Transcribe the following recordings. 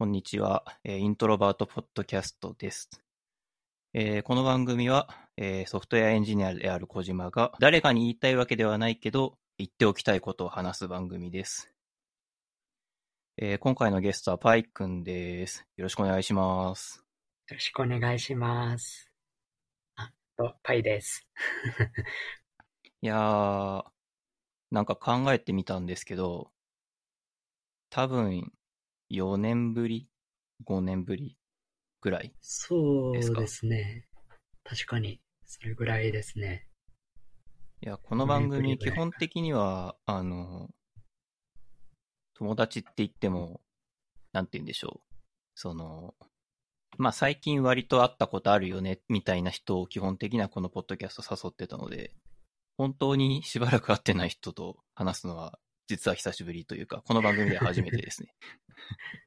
こんにちは。えーイントロバートポッドキャストです。えーこの番組は、えーソフトウェアエンジニアである小島が、誰かに言いたいわけではないけど、言っておきたいことを話す番組です。えー今回のゲストはパイくんです。よろしくお願いします。よろしくお願いします。あ、と、パイです。いやー、なんか考えてみたんですけど、多分、4年ぶり ?5 年ぶりぐらい？そうですね。確かに、それぐらいですね。いや、この番4年ぶ組、基本的には、あの、友達って言っても、なんて言うんでしょう。その、まあ、最近割と会ったことあるよね、みたいな人を基本的にはこのポッドキャスト誘ってたので、本当にしばらく会ってない人と話すのは、実は久しぶりというか、この番組では初めてですね。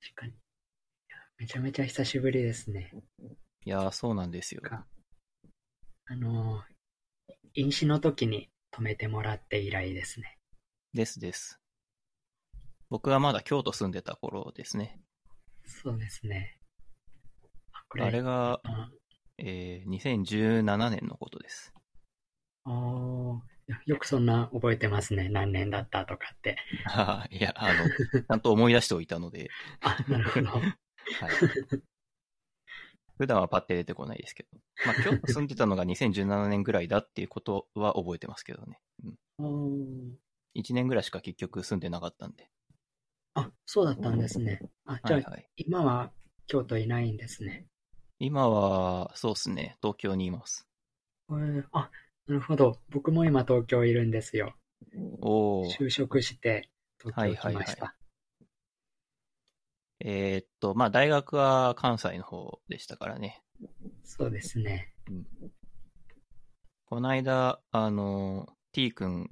確かに。めちゃめちゃ久しぶりですね。いやー、そうなんですよ。かあの、飲酒の時に止めてもらって以来ですね。ですです。僕がまだ京都住んでた頃ですね。そうですね。あれが、あえー2017年のことです。あーいやよくそんな覚えてますね。何年だったとかって。あ ーいや、あの、ちゃんと思い出しておいたので、あ、なるほど。はい。普段はパッて出てこないですけど。まあ、京都住んでたのが2017年ぐらいだっていうことは覚えてますけどね。うん。おー1年ぐらいしか結局住んでなかったんで。あ、そうだったんですね。あ、じゃあ、はいはい。今は京都いないんですね。今は、そうですね、東京にいます。えーあ、なるほど。僕も今東京いるんですよ。おー。就職して東京来ましはいはいた。えーっと、まあ、大学は関西の方でしたからね。そうですね。この間、あの、T 君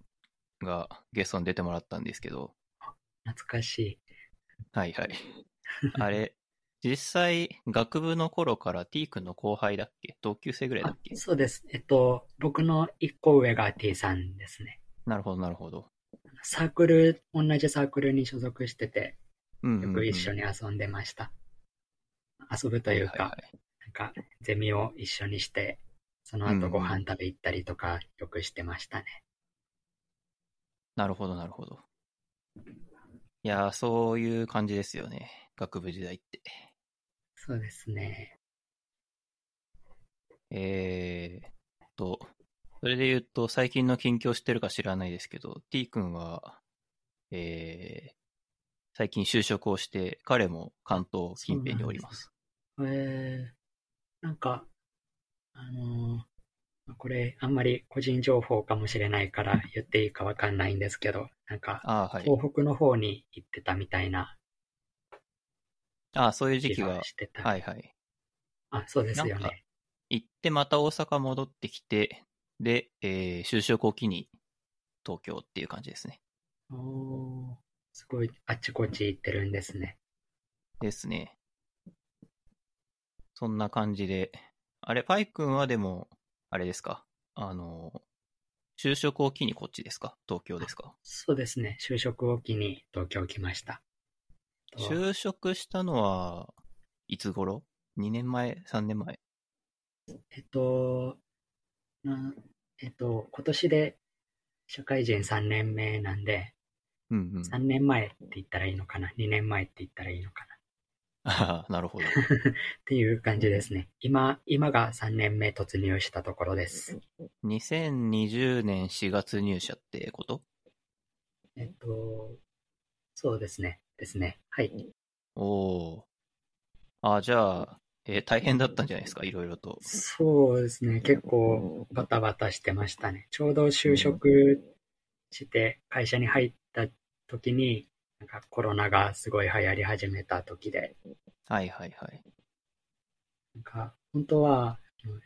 がゲストに出てもらったんですけど、懐かしい。はいはい。あれ、実際、学部の頃から T 君の後輩だっけ？同級生ぐらいだあっけ？そうです。えっと、僕の一個上が T さんですね。なるほど、なるほど。サークル、同じサークルに所属してて、うんうんうんよく一緒に遊んでました。遊ぶというか、はははなんか、ゼミを一緒にして、その後ご飯食べ行ったりとか、よくしてましたね。なるほど、なるほど。いやー、そういう感じですよね。学部時代って。そうですね。えーっと、それで言うと、最近の近況知ってるか知らないですけど、T 君は、えー、最近就職をして、彼も関東近辺におります。えー、なんか、あのーこれ、あんまり個人情報かもしれないから言っていいかわかんないんですけど、なんか、はい。東北の方に行ってたみたいなああ、そういう時期気がが、してた。はいはい。あ、そうですよね。行ってまた大阪戻ってきて、で、えー就職を機に東京っていう感じですね。おーすごい、あっちこっち行ってるんですね。ですね。そんな感じで。あれ、パイ君はでも、あれですか？あの、就職を機にこっちですか？東京ですか？そうですね。就職を機に東京来ました。と就職したのは、いつ頃 ?2 年前 ?3 年前？えっと、なえっと、今年で社会人3年目なんで、うんうん。3年前って言ったらいいのかな ?2 年前って言ったらいいのかな？ああ、なるほど。っていう感じですね。今、今が3年目突入したところです。2020年4月入社ってこと？えっと、そうですね。ですね。はい。おお。あ、じゃあ、えー大変だったんじゃないですか、いろいろと。そうですね。結構バタバタしてましたね。ちょうど就職して会社に入った時に、なんかコロナがすごい流行り始めた時で、はいはいはい。なんか本当はうん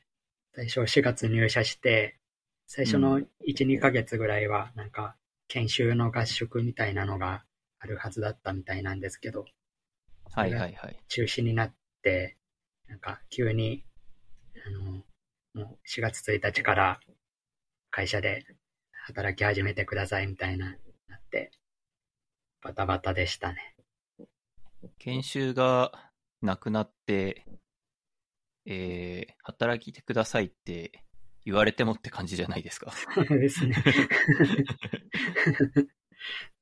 最初4月入社して、最初の1、2ヶ月ぐらいはなんか研修の合宿みたいなのがあるはずだったみたいなんですけど、はいはいはい。中止になって、なんか急に、あの、もう4月1日から会社で働き始めてくださいみたいな、なって、バタバタでしたね。研修がなくなって、えー、働きてくださいって言われてもって感じじゃないですか。ですね。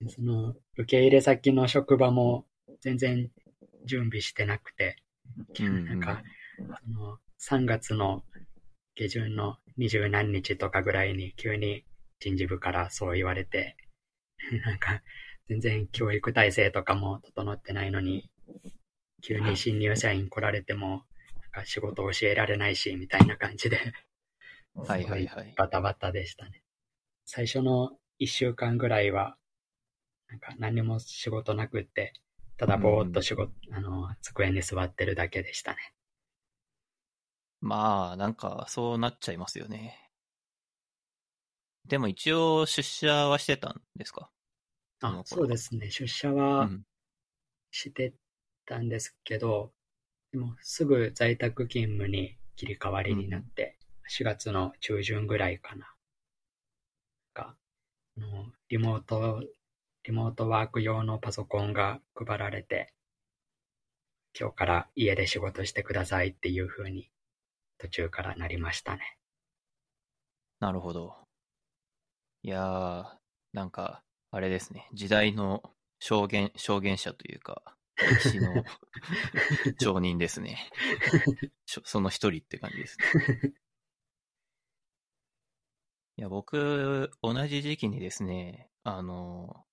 その、受け入れ先の職場も全然準備してなくて、なんか、その、3月の下旬の二十何日とかぐらいに急に人事部からそう言われて、なんか、全然教育体制とかも整ってないのに、急に新入社員来られても、なんか仕事教えられないし、みたいな感じで、はいはいはい。バタバタでしたね。最初の一週間ぐらいは、なんか何も仕事なくって、ただぼーっと仕事、あの、机に座ってるだけでしたね。まあ、なんか、そうなっちゃいますよね。でも一応出社はしてたんですか？あは、そうですね。出社うはん。してたんですけど、でもすぐ在宅勤務に切り替わりになって、4月の中旬ぐらいかな。が、リモート、リモートワーク用のパソコンが配られて、今日から家で仕事してくださいっていう風に途中からなりましたね。なるほど。いやー、なんか、あれですね。時代の証言、証言者というか、歴史の 証人ですね。その一人って感じですね。いや、僕、同じ時期にですね、あの、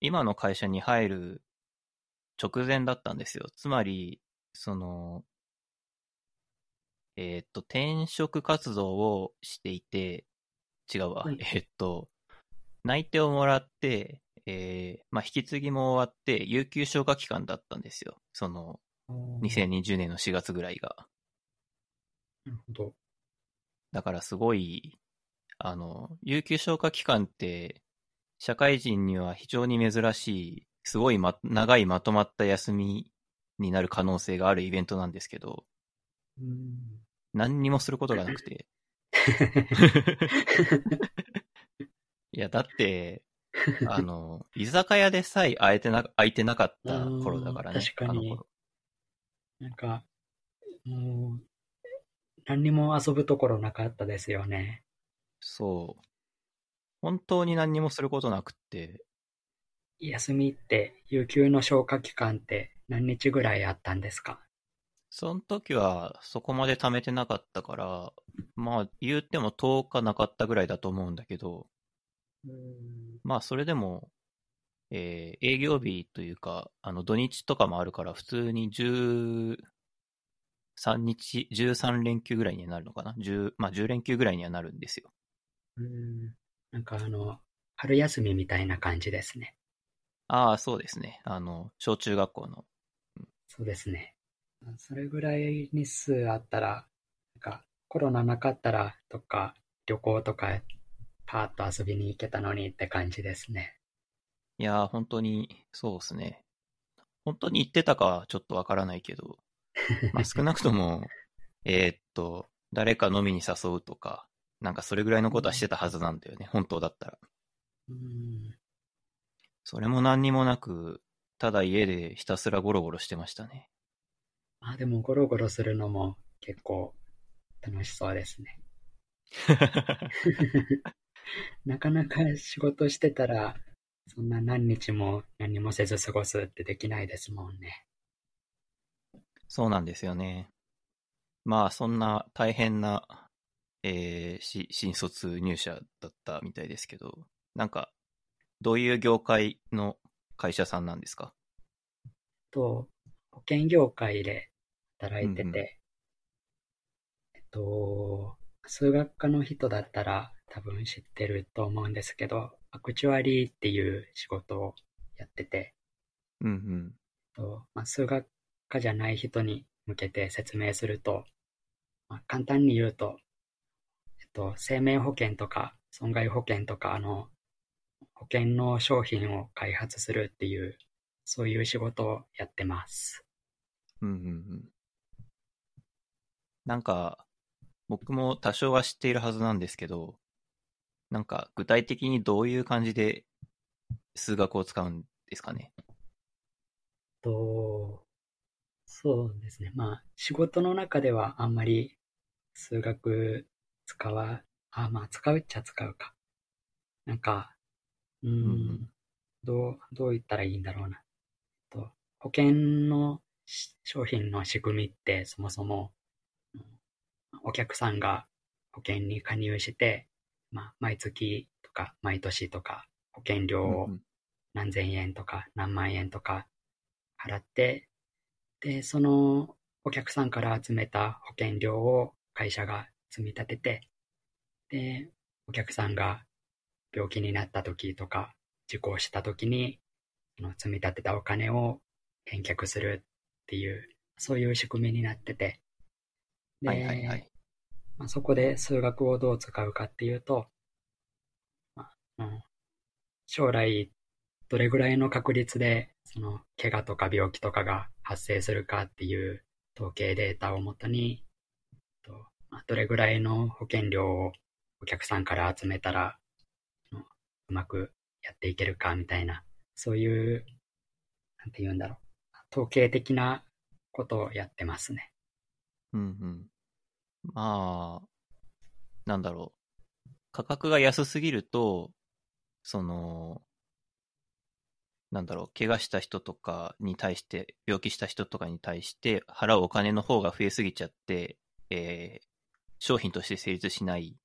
今の会社に入る直前だったんですよ。つまり、その、えーっと、転職活動をしていて、違うわ。はいえーっと、内定をもらって、えーまあ、引き継ぎも終わって、有給消化期間だったんですよ。その、2020年の4月ぐらいが。なるほど。だからすごい、あの、有給消化期間って、社会人には非常に珍しい、すごい、ま、長いまとまった休みになる可能性があるイベントなんですけど、うん何にもすることがなくて。いや、だって、あの、居酒屋でさえ空いてな、空いてなかった頃だからね。確かにあの頃。なんか、もう、何にも遊ぶところなかったですよね。そう。本当に何にもすることなくって、休みって、有給の消化期間って何日ぐらいあったんですか？その時はそこまで貯めてなかったから、まあ言うても10日なかったぐらいだと思うんだけど、まあそれでも、えー営業日というか、あの土日とかもあるから普通に13日、13連休ぐらいにはなるのかな ?10、まあ10連休ぐらいにはなるんですよ。うんなんかあの、春休みみたいな感じですね。ああ、そうですね。あの、小中学校の。そうですね。それぐらい日数あったら、なんかコロナなかったら、とか旅行とかパーッと遊びに行けたのにって感じですね。いやー、本当に、そうですね。本当に行ってたかはちょっとわからないけど、まあ少なくとも、えーっと、誰か飲みに誘うとか、なんかそれぐらいのことはしてたはずなんだよね、本当だったら。うんそれも何にもなく、ただ家でひたすらゴロゴロしてましたね。あ、でもゴロゴロするのも結構楽しそうですね。なかなか仕事してたら、そんな何日も何もせず過ごすってできないですもんね。そうなんですよね。まあ、そんな大変な、えーし新卒入社だったみたいですけど、なんか、どういう業界の会社さんなんですか？と、保険業界で働いてて、うんうんえっと、数学科の人だったら多分知ってると思うんですけど、アクチュアリーっていう仕事をやってて、うんうん。とまあ、数学科じゃない人に向けて説明すると、まあ、簡単に言うと、と、生命保険とか損害保険とか、あの、保険の商品を開発するっていう、そういう仕事をやってます。うんうんうん。なんか、僕も多少は知っているはずなんですけど、なんか具体的にどういう感じで数学を使うんですかね？と、そうですね。まあ、仕事の中ではあんまり数学使わ、あ、まあ、使うっちゃ使うか。なんか、うーん、うんどう、どう言ったらいいんだろうな。と保険のし商品の仕組みってそもそも、うんお客さんが保険に加入して、まあ、毎月とか毎年とか保険料をうん何千円とか何万円とか払って、で、そのお客さんから集めた保険料を会社が積み立てて、で、お客さんが病気になった時とか、事故をした時に、その積み立てたお金を返却するっていう、そういう仕組みになってて、ではいはいはい。まあ、そこで数学をどう使うかっていうと、まあうん将来どれぐらいの確率でその怪我とか病気とかが発生するかっていう統計データをもとに、どれぐらいの保険料をお客さんから集めたら、うまくやっていけるかみたいな、そういう、なんて言うんだろう、統計的なことをやってますね。うんうん。まあ、なんだろう。価格が安すぎると、その、なんだろう、怪我した人とかに対して、病気した人とかに対して払うお金の方が増えすぎちゃって、えー商品として成立しない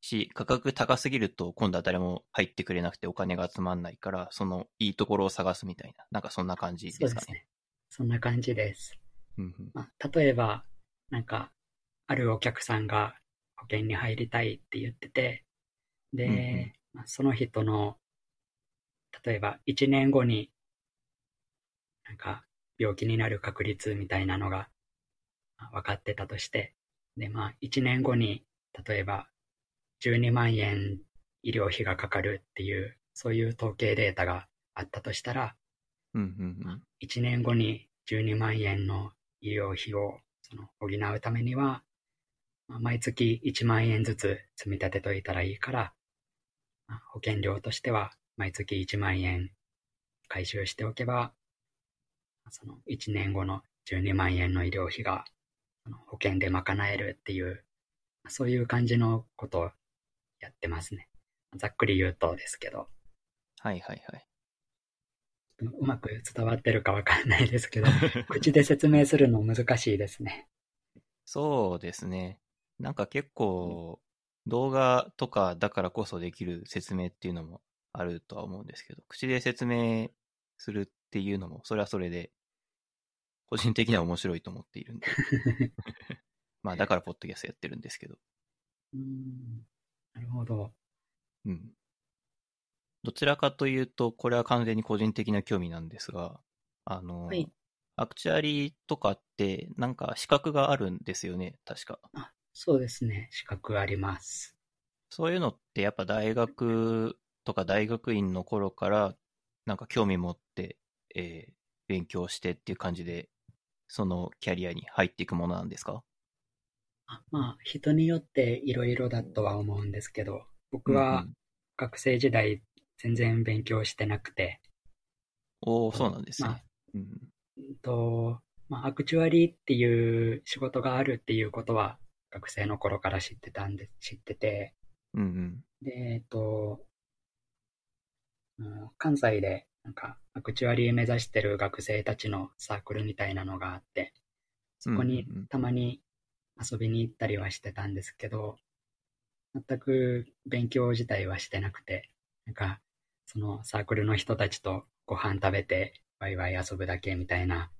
し、価格高すぎると今度は誰も入ってくれなくてお金が集まんないから、そのいいところを探すみたいな、なんかそんな感じですかね。そうですね。そんな感じです。うんうんまあ、例えば、なんか、あるお客さんが保険に入りたいって言ってて、で、うんうんまあ、その人の、例えば1年後に、なんか、病気になる確率みたいなのがまあ分かってたとして、で、まあ、1年後に、例えば、12万円医療費がかかるっていう、そういう統計データがあったとしたら、うんうんうん。1年後に12万円の医療費をその補うためには、まあ毎月1万円ずつ積み立てといたらいいから、まあ保険料としては毎月1万円回収しておけば、その1年後の12万円の医療費が保険で賄えるっていう、そういう感じのことをやってますね。ざっくり言うとですけど。はいはいはい。うまく伝わってるかわかんないですけど、口で説明するの難しいですね。そうですね。なんか結構、動画とかだからこそできる説明っていうのもあるとは思うんですけど、口で説明するっていうのも、それはそれで、個人的には面白いと思っているんで。まあ、だからポッドキャストやってるんですけど。うーんなるほど。うん。どちらかというと、これは完全に個人的な興味なんですが、あの、はいアクチュアリーとかって、なんか資格があるんですよね、確か。あ、そうですね。資格あります。そういうのってやっぱ大学とか大学院の頃からなんか興味持って、えー勉強してっていう感じで、そのキャリアに入っていくものなんですか？あまあ、人によっていろいろだとは思うんですけど、僕は学生時代全然勉強してなくて、おおそうなんですね。まあうんうん。と、まあ、アクチュアリーっていう仕事があるっていうことは学生の頃から知ってたんで、知ってて、うんうん。で、えっと、うん関西でなんかアクチュアリー目指してる学生たちのサークルみたいなのがあって、そこにたまに遊びに行ったりはしてたんですけど、全く勉強自体はしてなくて、なんかそのサークルの人たちとご飯食べてワイワイ遊ぶだけみたいな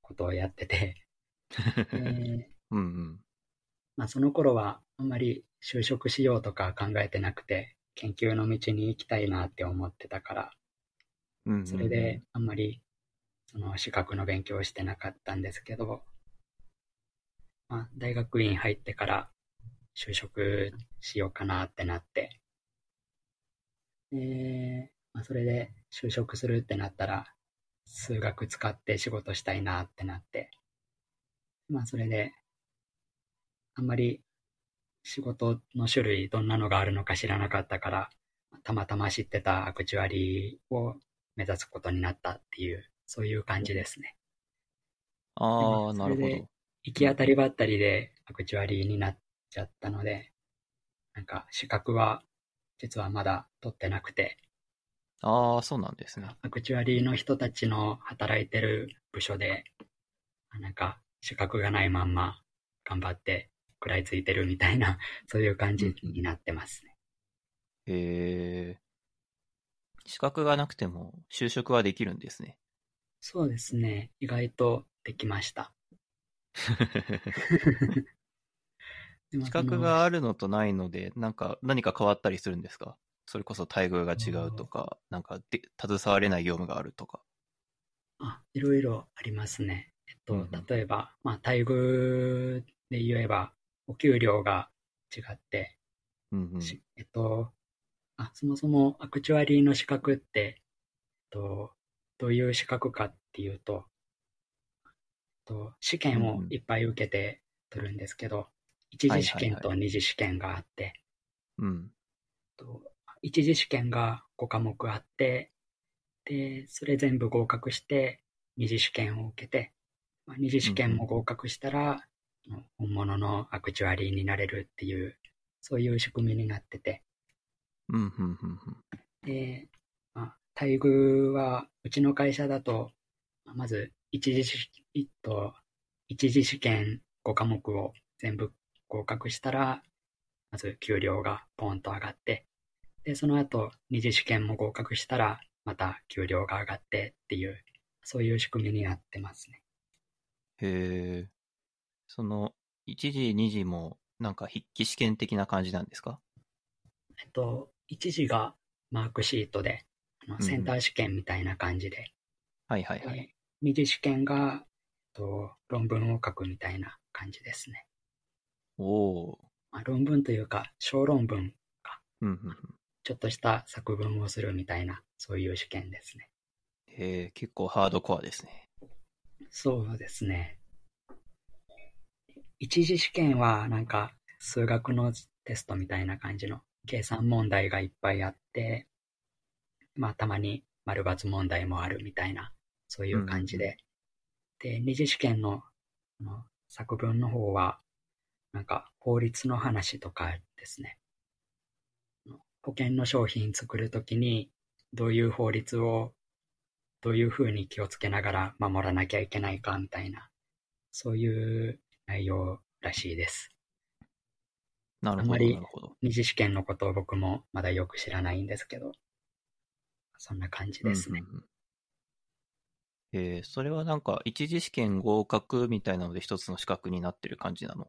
ことをやってて、でうんうん。まあ、その頃はあんまり就職しようとか考えてなくて、研究の道に行きたいなって思ってたから、それであんまりその資格の勉強をしてなかったんですけど、まあ、大学院入ってから就職しようかなってなって、でまあ、それで就職するってなったら、数学使って仕事したいなってなって、まあそれで、あんまり仕事の種類どんなのがあるのか知らなかったから、たまたま知ってたアクチュアリーを目指すことになったっていう、そういう感じですね。ああ、なるほど。行き当たりばったりでアクチュアリーになっちゃったので、なんか資格は実はまだ取ってなくて、ああ、そうなんですね。アクチュアリーの人たちの働いてる部署で、なんか資格がないまんま頑張って食らいついてるみたいな、そういう感じになってますね。へえ。資格がなくても就職はできるんですね。そうですね。意外とできました。でも資格があるのとないので、なんか何か変わったりするんですか？それこそ待遇が違うとか、なんかで携われない業務があるとか。あ、いろいろありますね。えっと、うんうん例えば、まあ、待遇で言えば、お給料が違って、うんうん。しえっと、あ、そもそもアクチュアリーの資格って、と、どういう資格かっていうと、と試験をいっぱい受けて取るんですけど、一次試験と二次試験があって、うん。と一次試験が5科目あって、で、それ全部合格して、二次試験を受けて、まあ、二次試験も合格したら、本物のアクチュアリーになれるっていう、そういう仕組みになってて、うん、うん、うん、うん。で、まあ、待遇は、うちの会社だと、まず、一次試、えっと、一次試験5科目を全部合格したら、まず給料がポンと上がって、で、その後、二次試験も合格したら、また給料が上がってっていう、そういう仕組みになってますね。へえ。その、一時、二時も、なんか筆記試験的な感じなんですか？えっと、一次がマークシートで、あのうんセンター試験みたいな感じで、はいはいはい。で二次試験が、えっと、論文を書くみたいな感じですね。おおまあ、論文というか、小論文、ー。うん、うん、うん。ちょっとした作文をするみたいな、そういう試験ですね。へえ、結構ハードコアですね。そうですね。一次試験は、なんか、数学のテストみたいな感じの計算問題がいっぱいあって、まあ、たまに丸抜問題もあるみたいな、そういう感じで。で、二次試験のあの作文の方は、なんか、法律の話とかですね。保険の商品作るときに、どういう法律を、どういうふうに気をつけながら守らなきゃいけないかみたいな、そういう内容らしいです。なるほど、あんまり。二次試験のことを僕もまだよく知らないんですけど、そんな感じですね。うんうんうんえー、それはなんか、一次試験合格みたいなので一つの資格になってる感じなの？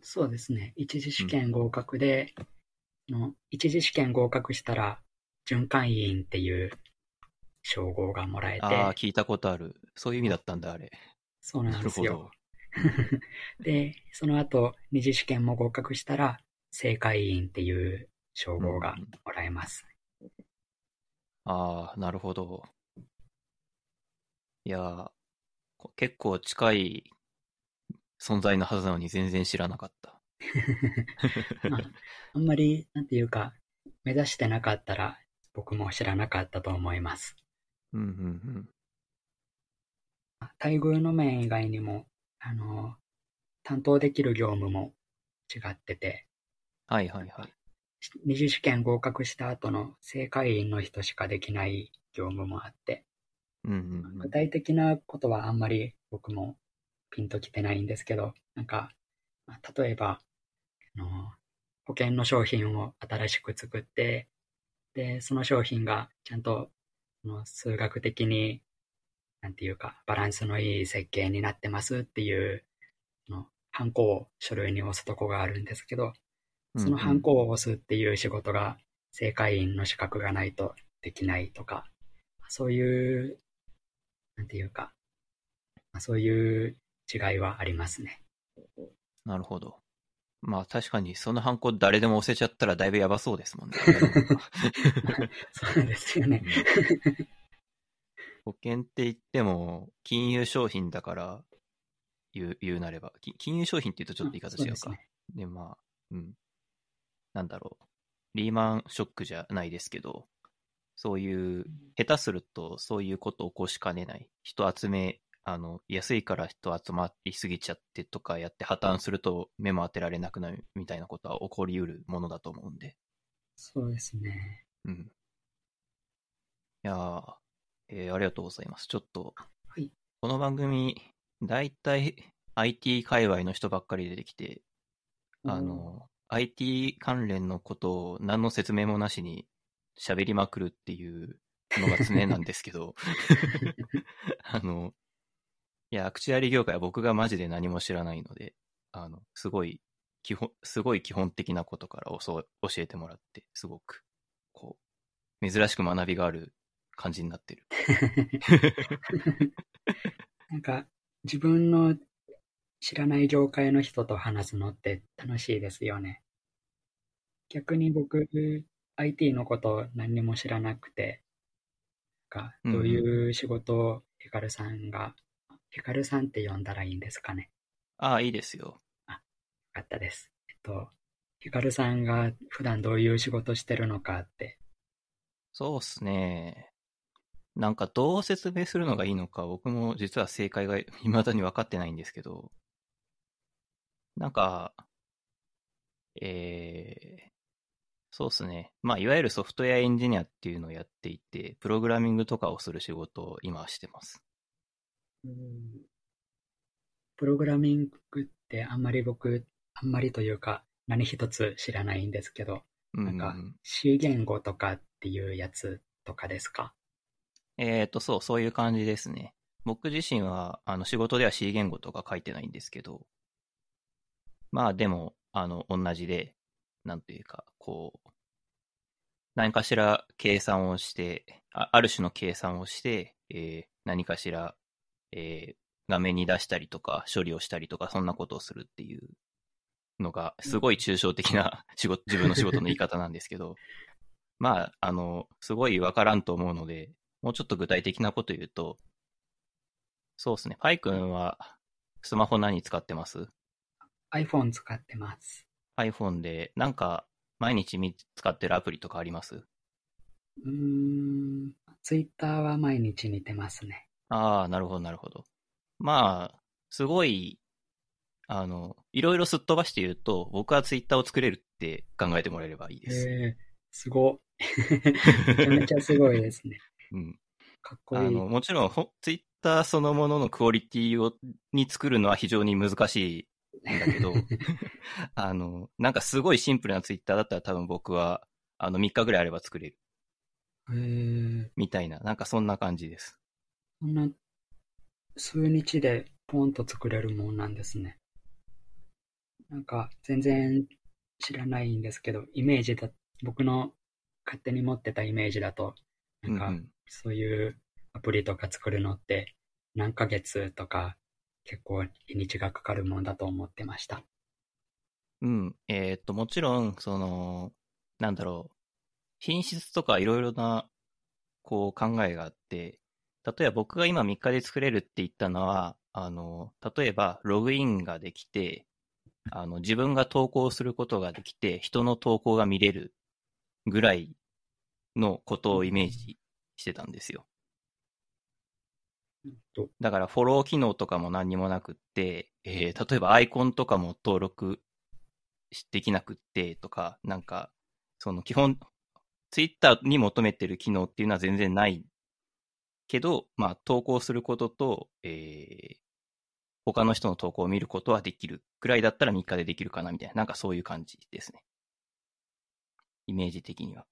そうですね。一次試験合格で、の一次試験合格したら、準会員っていう称号がもらえて、ああ、聞いたことある。そういう意味だったんだ、あれ。そうななんるですよほど。。で、その後、二次試験も合格したら、正会員っていう称号がうんもらえます。ああ、なるほど。いや結構近い存在のはずなのに全然知らなかった。まあ、あんまり、なんていうか、目指してなかったら、僕も知らなかったと思います。うんうんうん。待遇の面以外にも、あの、担当できる業務も違ってて、はいはいはい。二次試験合格した後の正会員の人しかできない業務もあって、うんうんうん。具体的なことはあんまり僕もピンときてないんですけど、なんか、まあ例えば、あの、保険の商品を新しく作って、で、その商品がちゃんと、数学的に、なんていうか、バランスのいい設計になってますっていう、その、ハンコを書類に押すとこがあるんですけど、そのハンコを押すっていう仕事が正会員の資格がないとできないとか、そういう、なんていうか、まあそういう違いはありますね。なるほど。まあ確かにそのハンコ誰でも押せちゃったらだいぶやばそうですもんね。そうですよね。保険って言っても金融商品だから言う言うなれば、き金融商品って言うとちょっと言い方違うか。そうですねで、まあ、うん。なんだろう。リーマンショックじゃないですけど、そういう、下手するとそういうことを起こしかねない。人集め、あの、安いから人集まりすぎちゃってとかやって破綻すると目も当てられなくなるみたいなことは起こりうるものだと思うんで。そうですね。うん。いやー、えーありがとうございます。ちょっと、はい。この番組、だいたい IT 界隈の人ばっかり出てきて、あの、IT 関連のことを何の説明もなしに喋りまくるっていうのが常なんですけど、あの、いや、アクチュアリ業界は僕がマジで何も知らないので、あの、すごい、基本、すごい基本的なことから教えてもらって、すごく、こう、珍しく学びがある感じになってる。なんか、自分の知らない業界の人と話すのって楽しいですよね。逆に僕、IT のこと何にも知らなくて、かどういう仕事をヒカルさんが、ヒカルさんって呼んだらいいんですかね。ああ、いいですよ。よかったです。えっと、ヒカルさんが普段どういう仕事してるのかって、そうっすね。なんかどう説明するのがいいのか僕も実は正解が未だに分かってないんですけど、なんか、えー、そうっすね。まあ、いわゆるソフトウェアエンジニアっていうのをやっていて、プログラミングとかをする仕事を今はしてます。プログラミングってあんまり僕、あんまりというか何一つ知らないんですけど、うんなんか C 言語とかっていうやつとかですか？えーと、そう、そういう感じですね。僕自身は、あの、仕事では C 言語とか書いてないんですけど、まあでも、あの、同じで、なんていうか、こう、何かしら計算をして、あある種の計算をして、えー何かしら、えー画面に出したりとか、処理をしたりとか、そんなことをするっていうのが、すごい抽象的な 仕事、自分の仕事の言い方なんですけど、まあ、あの、すごいわからんと思うので、もうちょっと具体的なこと言うと、そうですね。パイ君は、スマホ何使ってます ?iPhone 使ってます。?iPhone で、なんか、毎日み使ってるアプリとかあります？うーん、Twitter は毎日見てますね。ああ、なるほど、なるほど。まあ、すごい、あの、いろいろすっ飛ばして言うと、僕は Twitter を作れるって考えてもらえればいいです。えー、すご。めちゃめちゃすごいですね。うん。かっこいい。あの、もちろん、ほ Twitter そのもののクオリティを、に作るのは非常に難しいんだけど、あの、なんかすごいシンプルなツイッターだったら多分僕は、あの、3日ぐらいあれば作れる。えー、みたいな、なんかそんな感じです。そんな、数日でポンと作れるもんなんですね。なんか、全然知らないんですけど、イメージだ、僕の勝手に持ってたイメージだと、なんか、うんうんそういうアプリとか作るのって、何ヶ月とか、結構日にちがかかるもんだと思ってました。うん。えーっと、もちろん、その、なんだろう、品質とかいろいろな、こう考えがあって、例えば僕が今3日で作れるって言ったのは、あの、例えばログインができて、あの、自分が投稿することができて、人の投稿が見れるぐらいのことをイメージしてたんですよ。とだからフォロー機能とかも何にもなくって、えー例えばアイコンとかも登録しできなくってとか、なんか、その基本、ツイッターに求めてる機能っていうのは全然ないけど、まあ投稿することと、えー他の人の投稿を見ることはできるくらいだったら3日でできるかなみたいな、なんかそういう感じですね。イメージ的には。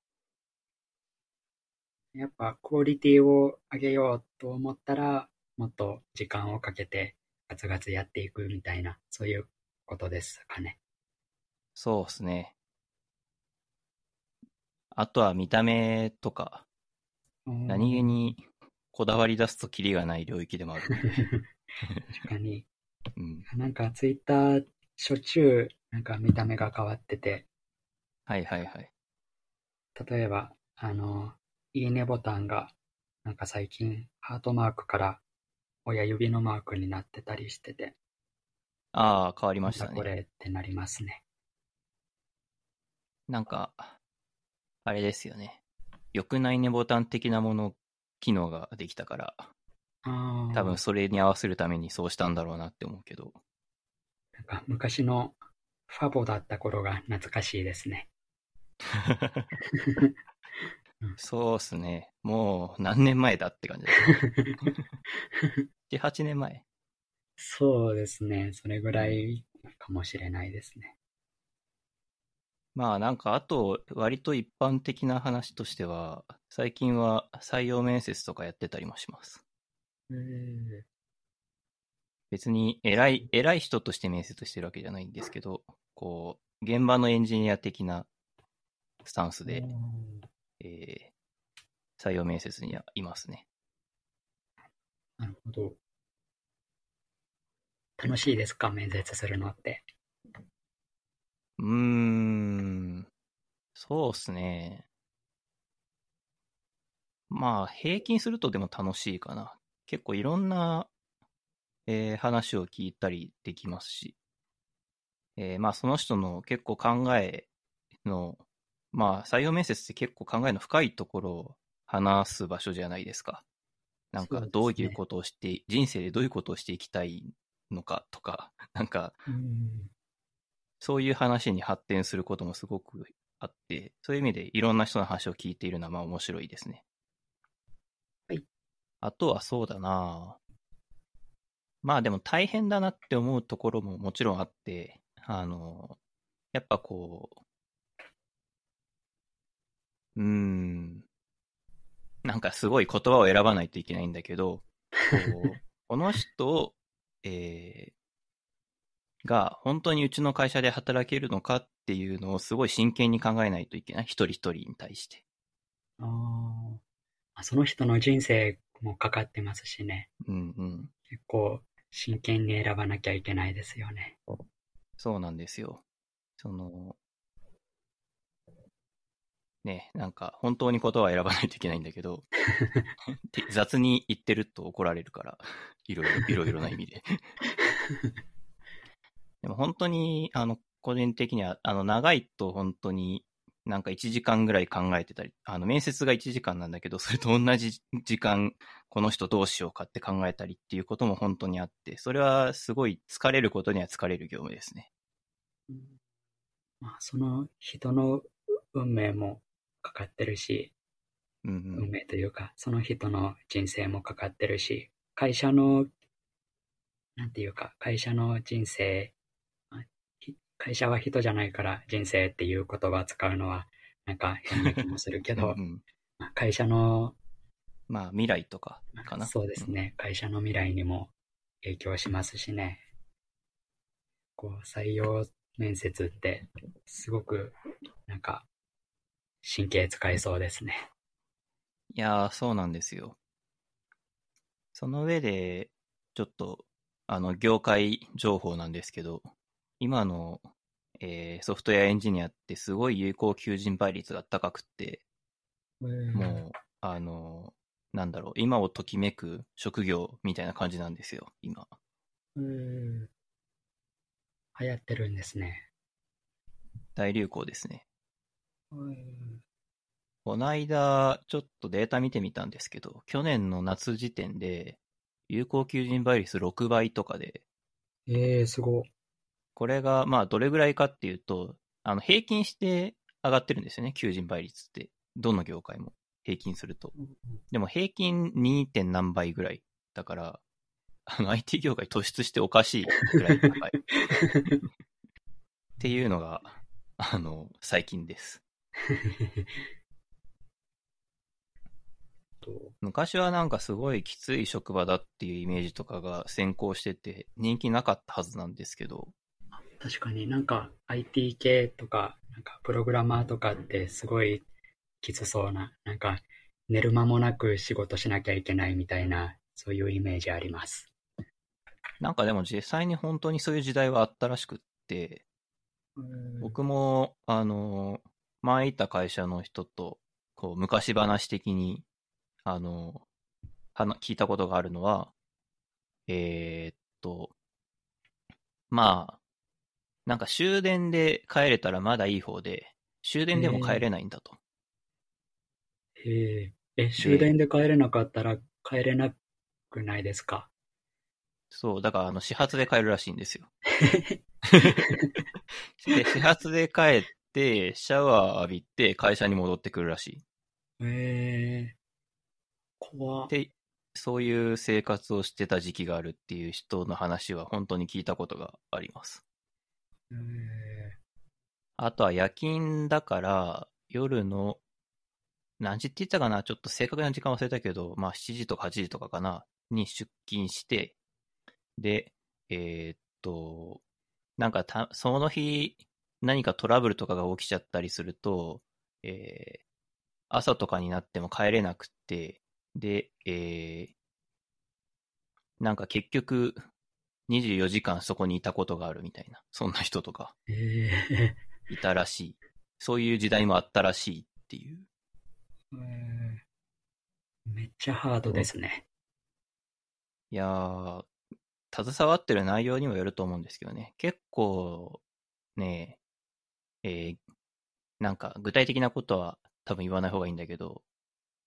やっぱクオリティを上げようと思ったら、もっと時間をかけてガツガツやっていくみたいな、そういうことですかね。そうですね。あとは見た目とか、何気にこだわり出すとキリがない領域でもある。確かに。うん。なんかツイッターしょっちゅうなんか見た目が変わってて、はいはいはい。例えば、あの、いいねボタンがなんか最近ハートマークから親指のマークになってたりしてて、ああ、変わりまましたね。これってなりますね。なんか、あれですよね。良くないねボタン的なもの、機能ができたから。多分それに合わせるためにそうしたんだろうなって思うけど。なんか昔のファボだった頃が懐かしいですね。そうっすね。もう何年前だって感じだ。7、8年前。そうですね。それぐらいかもしれないですね。まあなんかあと割と一般的な話としては、最近は採用面接とかやってたりもします。えー、別に偉い、偉い人として面接してるわけじゃないんですけど、こう、現場のエンジニア的なスタンスで、えー、採用面接にはいますね。なるほど。楽しいですか？面接するのって。うーん、そうっすね。まあ、平均するとでも楽しいかな。結構いろんな、えー話を聞いたりできますし、えーまあその人の結構考えの、まあ採用面接って結構考えの深いところを話す場所じゃないですか。なんかどういうことをして、人生でどういうことをしていきたいのかとか、なんかうん。そういう話に発展することもすごくあって、そういう意味でいろんな人の話を聞いているのはまあ面白いですね。はい。あとはそうだなまあでも大変だなって思うところももちろんあって、あの、やっぱこう、うーん、なんかすごい言葉を選ばないといけないんだけど、こ の人を、えーが本当にうちの会社で働けるのかっていうのをすごい真剣に考えないといけない？一人一人に対して。あーあ。その人の人生もかかってますしね。うんうん。結構真剣に選ばなきゃいけないですよね。そうなんですよ。その、ね、なんか本当に言葉を選ばないといけないんだけど、て雑に言ってると怒られるから、いろいろ、いろいろな意味で。でも本当に、あの、個人的には、あの、長いと本当になんか1時間ぐらい考えてたり、あの、面接が1時間なんだけど、それと同じ時間、この人どうしようかって考えたりっていうことも本当にあって、それはすごい疲れることには疲れる業務ですね。うんまあ、その人の運命もかかってるし、うんうん。運命というか、その人の人生もかかってるし、会社の、なんていうか、会社の人生、会社は人じゃないから人生っていう言葉を使うのは、なんか変な気もするけど う、んまあ会社の、まあ、未来とかかな？そうですね、会社の未来にも影響しますしね。こう、採用面接って、すごく、なんか、神経使いそうですね。いやー、そうなんですよ。その上で、ちょっと、あの、業界情報なんですけど、今の、えーソフトウェアエンジニアってすごい有効求人倍率が高くって、もう、あの、なんだろう、今をときめく職業みたいな感じなんですよ、今。うん。流行ってるんですね。大流行ですね。うんこの間、ちょっとデータ見てみたんですけど、去年の夏時点で、有効求人倍率6倍とかで、ええすごい。これが、まあ、どれぐらいかっていうと、あの、平均して上がってるんですよね、求人倍率って。どの業界も平均すると。でも平均 2. 点何倍ぐらい。だから、あの、IT 業界突出しておかしいぐらい高い。っていうのが、あの、最近です。と昔はなんかすごいきつい職場だっていうイメージとかが先行してて、人気なかったはずなんですけど、確かになんか IT 系とか、なんかプログラマーとかってすごいきつそうな、なんか寝る間もなく仕事しなきゃいけないみたいな、そういうイメージあります。なんかでも実際に本当にそういう時代はあったらしくって、僕も、あの、前いた会社の人と、こう、昔話的に、あの、はな聞いたことがあるのは、えーっと、まあ、なんか終電で帰れたらまだいい方で、終電でも帰れないんだと。へえ、え、終電で帰れなかったら帰れなくないですか？そう、だからあの、始発で帰るらしいんですよ。で、始発で帰って、シャワー浴びて会社に戻ってくるらしい。ええ怖っ。で、そういう生活をしてた時期があるっていう人の話は本当に聞いたことがあります。えー。あとは夜勤だから、夜の、何時って言ってたかな？ちょっと正確な時間忘れたけど、まあ7時とか8時とかかな？に出勤して、で、えーっと、なんかた、その日、何かトラブルとかが起きちゃったりすると、えー朝とかになっても帰れなくって、で、えーなんか結局、24時間そこにいたことがあるみたいな、そんな人とかええいたらしい。そういう時代もあったらしいっていう。えーめっちゃハードですね。いやー、携わってる内容にもよると思うんですけどね。結構、ねえ、ーなんか具体的なことは多分言わない方がいいんだけど、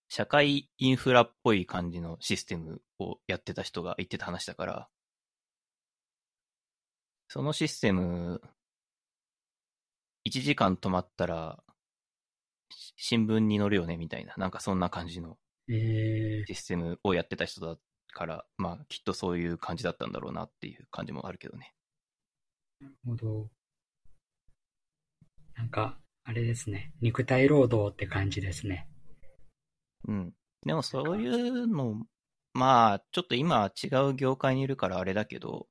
社会インフラっぽい感じのシステムをやってた人が言ってた話だから、そのシステム、1時間止まったら、し新聞に載るよねみたいな、なんかそんな感じのええシステムをやってた人だから、まあ、きっとそういう感じだったんだろうなっていう感じもあるけどね。なるほど。なんか、あれですね。肉体労働って感じですね。うん。でもそういうの、まあ、ちょっと今は違う業界にいるからあれだけど、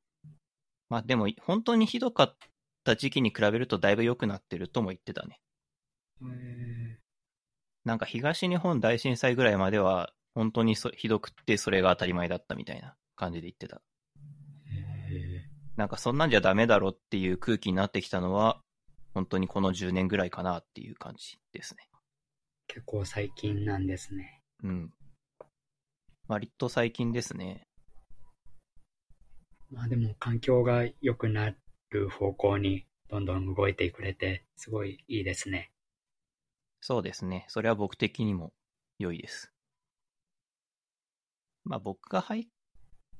まあでも本当にひどかった時期に比べるとだいぶ良くなってるとも言ってたね。えなんか東日本大震災ぐらいまでは本当にそひどくってそれが当たり前だったみたいな感じで言ってた。えなんかそんなんじゃダメだろっていう空気になってきたのは、本当にこの10年ぐらいかなっていう感じですね。結構最近なんですね。うん。割と最近ですね。まあでも環境が良くなる方向にどんどん動いてくれて、すごいいいですね。そうですね。それは僕的にも良いです。まあ僕が入っ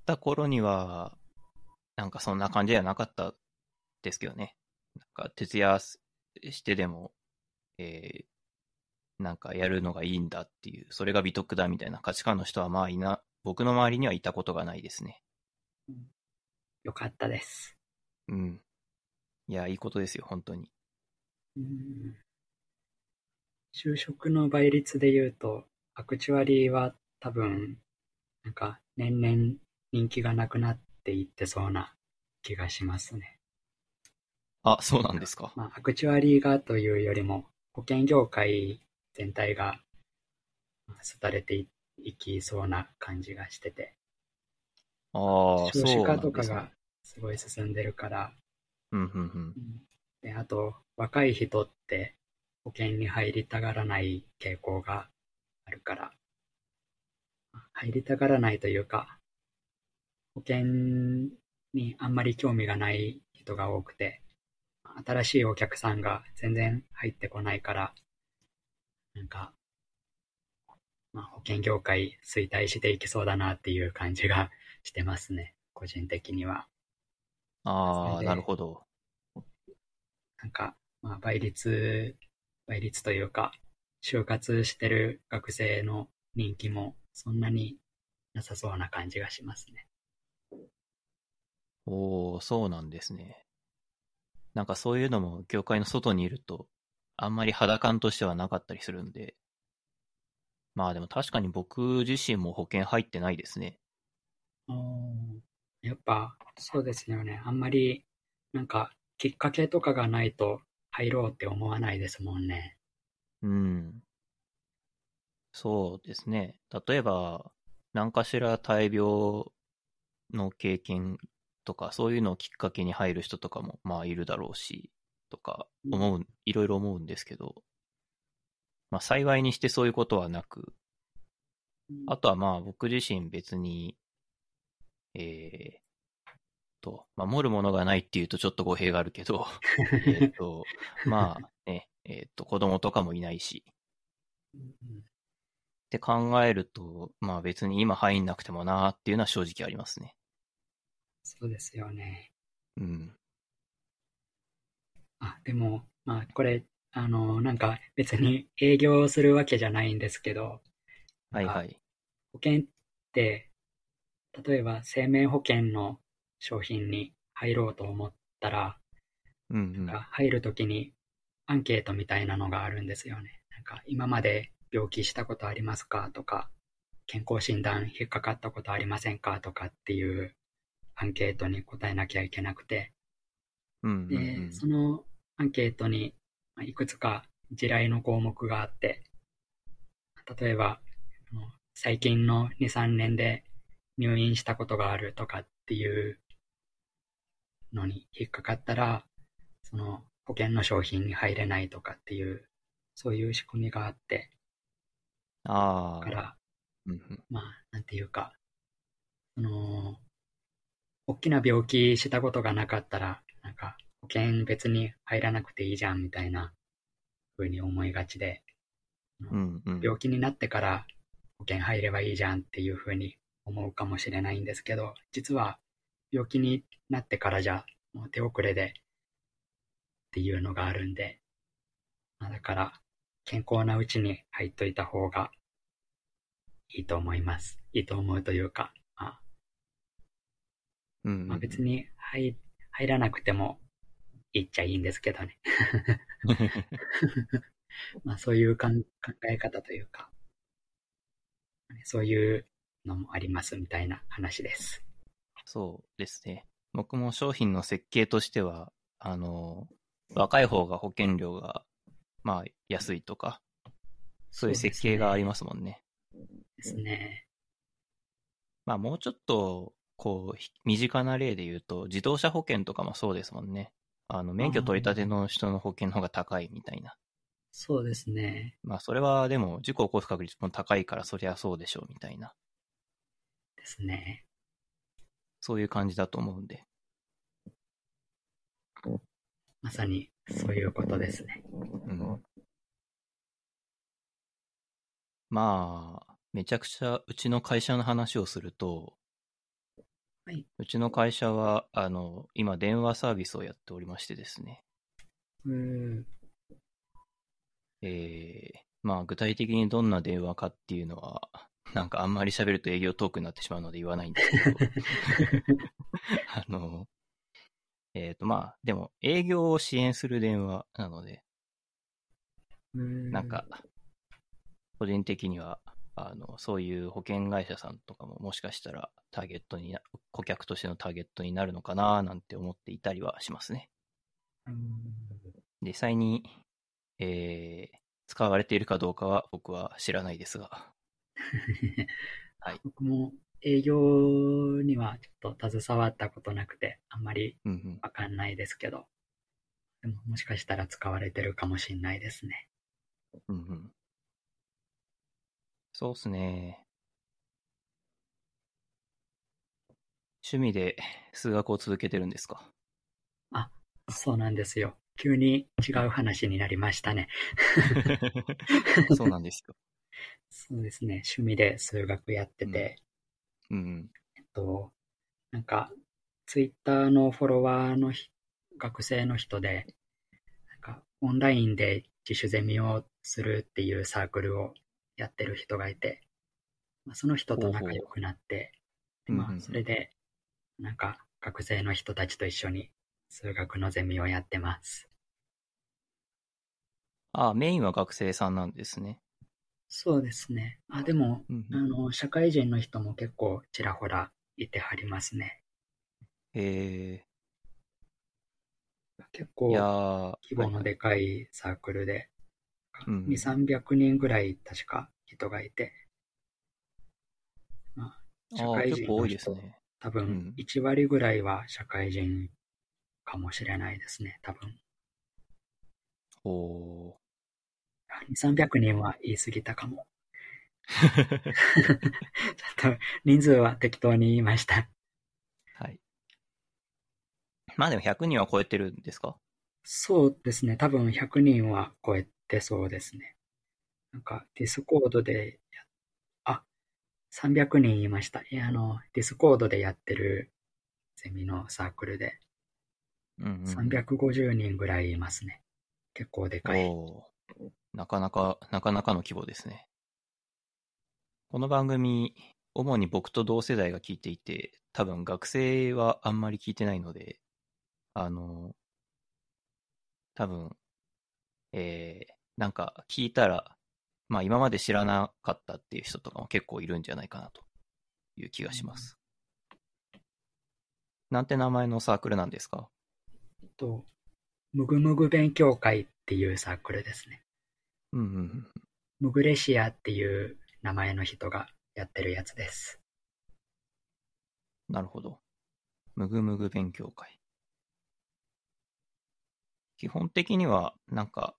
た頃には、なんかそんな感じではなかったですけどね。なんか徹夜してでも、えー、なんかやるのがいいんだっていう、それが美徳だみたいな価値観の人はまあいな、僕の周りにはいたことがないですね。よかったです。うん。いや、いいことですよ、本当に。うん就職の倍率で言うと、アクチュアリーは多分、なんか年々人気がなくなっていってそうな気がしますね。あ、そうなんですか。まあ、アクチュアリーがというよりも、保険業界全体がまあ廃れていいきそうな感じがしてて、ああ、少子そうな化。とかがすごい進んでるから、うん、うん、うん。で、あと、若い人って保険に入りたがらない傾向があるから、入りたがらないというか、保険にあんまり興味がない人が多くて、新しいお客さんが全然入ってこないから、なんか、まあ、保険業界衰退していきそうだなっていう感じがしてますね、個人的には。ああ、なるほど。なんか、まあ、倍率、倍率というか、就活してる学生の人気もそんなになさそうな感じがしますね。おー、そうなんですね。なんかそういうのも業界の外にいると、あんまり肌感としてはなかったりするんで。まあでも確かに僕自身も保険入ってないですね。やっぱ、そうですよね。あんまり、なんか、きっかけとかがないと入ろうって思わないですもんね。うん。そうですね。例えば、何かしら大病の経験とか、そういうのをきっかけに入る人とかも、まあいるだろうし、とか、思う、いろいろ思うんですけど、まあ幸いにしてそういうことはなく、あとはまあ僕自身別に、えー、と、守るものがないっていうとちょっと語弊があるけど、えっと、まあね、えっと、子供とかもいないし、うん。って考えると、まあ別に今入んなくてもなーっていうのは正直ありますね。そうですよね。うん。あ、でも、まあ、これ、あの、なんか別に営業するわけじゃないんですけど、はいはい。保険って、例えば生命保険の商品に入ろうと思ったら、うんうん。が入るときにアンケートみたいなのがあるんですよね。なんか今まで病気したことありますか？とか、健康診断引っかかったことありませんか？とかっていうアンケートに答えなきゃいけなくて、うんうんうで、ん。そのアンケートにまあいくつか地雷の項目があって、例えば、最近の2、3年で入院したことがあるとかっていうのに引っかかったら、その保険の商品に入れないとかっていう、そういう仕組みがあって、ああ。だから、うんうん。まあ、なんていうか、その、大きな病気したことがなかったら、なんか、保険別に入らなくていいじゃんみたいな風に思いがちで、うんうん。病気になってから保険入ればいいじゃんっていう風に思うかもしれないんですけど、実は病気になってからじゃもう手遅れでっていうのがあるんで、まあだから健康なうちに入っといた方がいいと思います。いいと思うというか、まあ、うんまあ別に入入らなくてもいいっちゃいいんですけどね。まあそういうかん考え方というか、そういうのもありますみたいな話です。そうですね。僕も商品の設計としては、あの、若い方が保険料が、まあ、安いとか、そういう設計がありますもんね。ですね。まあ、もうちょっと、こう、ひ身近な例で言うと、自動車保険とかもそうですもんね。あの、免許取り立ての人の保険の方が高いみたいな。そうですね。まあ、それはでも、事故を起こす確率も高いから、そりゃそうでしょう、みたいな。ですね。そういう感じだと思うんで。まさにそういうことですね。うん。まあ、めちゃくちゃうちの会社の話をすると、はいうちの会社は、あの、今電話サービスをやっておりましてですね。うーん。えー、まあ具体的にどんな電話かっていうのは、なんかあんまり喋ると営業トークになってしまうので言わないんですけど、あの、えっ、とまあ、でも営業を支援する電話なので、んなんか、個人的には、あの、そういう保険会社さんとかももしかしたらターゲットにな、顧客としてのターゲットになるのかななんて思っていたりはしますね。実際に、えー、使われているかどうかは僕は知らないですが。はい僕も営業にはちょっと携わったことなくて、あんまりうんうん。わかんないですけど、でももしかしたら使われてるかもしれないですね。うんうん。そうっすね。趣味で数学を続けてるんですか？そうなんですよ。急に違う話になりましたね。そうなんですよ。そうですね。趣味で数学やってて、うんうん。えっと、なんか、ツイッターのフォロワーのひ学生の人で、なんか、オンラインで自主ゼミをするっていうサークルをやってる人がいて、まあ、その人と仲良くなって、でまあ、それで、なんか、学生の人たちと一緒に数学のゼミをやってます。あ、メインは学生さんなんですね。そうですね。あ、でも、うんあの、社会人の人も結構ちらほらいてはりますね。へ結え。いや構、ー、規模のでかいサークルで、うんうん2、300人ぐらい確か人がいて、まあ、社会人の人、いですね。多分うん1割ぐらいは社会人かもしれないですね、多分。おー。2、300人は言い過ぎたかも。ちょっと人数は適当に言いました。はい。まあでも100人は超えてるんですか？そうですね、多分100人は超えてそうですね。なんか、 Discord でやっ300人いました。いや、あの、 Discord でやってるゼミのサークルで、うんうん。350人ぐらいいますね。結構でかい。なかなか、なかなかの規模ですね。この番組、主に僕と同世代が聞いていて、多分学生はあんまり聞いてないので、あの、多分、えー、なんか聞いたら、まあ今まで知らなかったっていう人とかも結構いるんじゃないかなという気がします。なんて名前のサークルなんですか？と、むぐむぐ勉強会っていうサークルですね。うんうんうん。ムグレシアっていう名前の人がやってるやつです。なるほど。むぐむぐ勉強会。基本的には、なんか、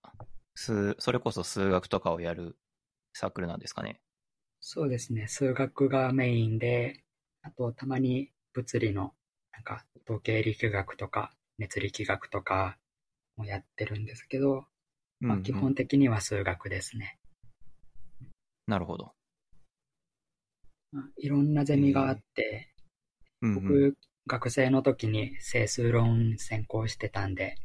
数、それこそ数学とかをやるサークルなんですかね？そうですね。数学がメインで、あとたまに物理の、なんか統計力学とか熱力学とかもやってるんですけど、まあ、基本的には数学ですね。なるほど。まあいろんなゼミがあって、うんうん、僕、学生の時に整数論専攻してたんで、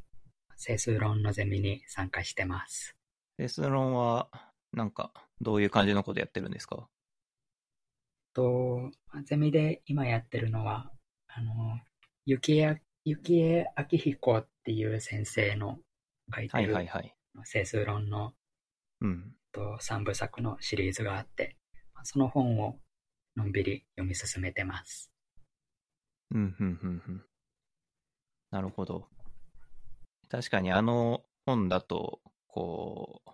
整数論のゼミに参加してます。レス論は、なんか、どういう感じのことやってるんですか？と、ゼミで今やってるのは、あの、雪江、雪江明彦っていう先生の書いてはいるはいはい。整数論のうん。と3部作のシリーズがあって、その本をのんびり読み進めてます。うん、うん、うん、うん。なるほど。確かにあの本だと、こう、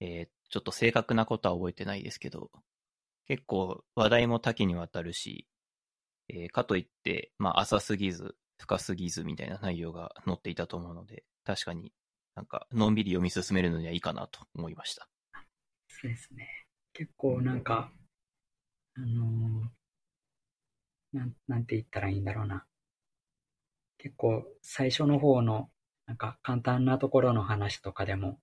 えーちょっと正確なことは覚えてないですけど、結構話題も多岐にわたるし、えーかといって、まあ浅すぎず、深すぎずみたいな内容が載っていたと思うので、確かになんか、のんびり読み進めるのにはいいかなと思いました。そうですね。結構なんか、あのーなん、なんて言ったらいいんだろうな。結構最初の方の、なんか簡単なところの話とかでも、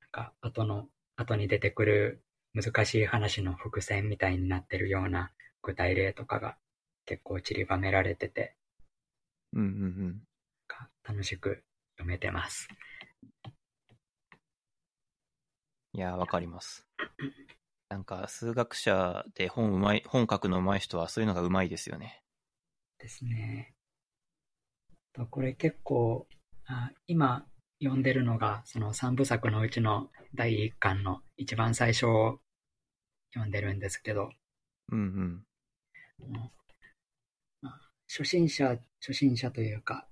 なんか後の、後に出てくる難しい話の伏線みたいになってるような具体例とかが結構散りばめられてて、うんうんうん。か楽しく読めてます。いやー、わかります。なんか、数学者で本うまい、本書くのうまい人はそういうのがうまいですよね。ですね。とこれ結構あ、今読んでるのがその3部作のうちの第1巻の一番最初を読んでるんですけど、うんうん。初心者、初心者というか、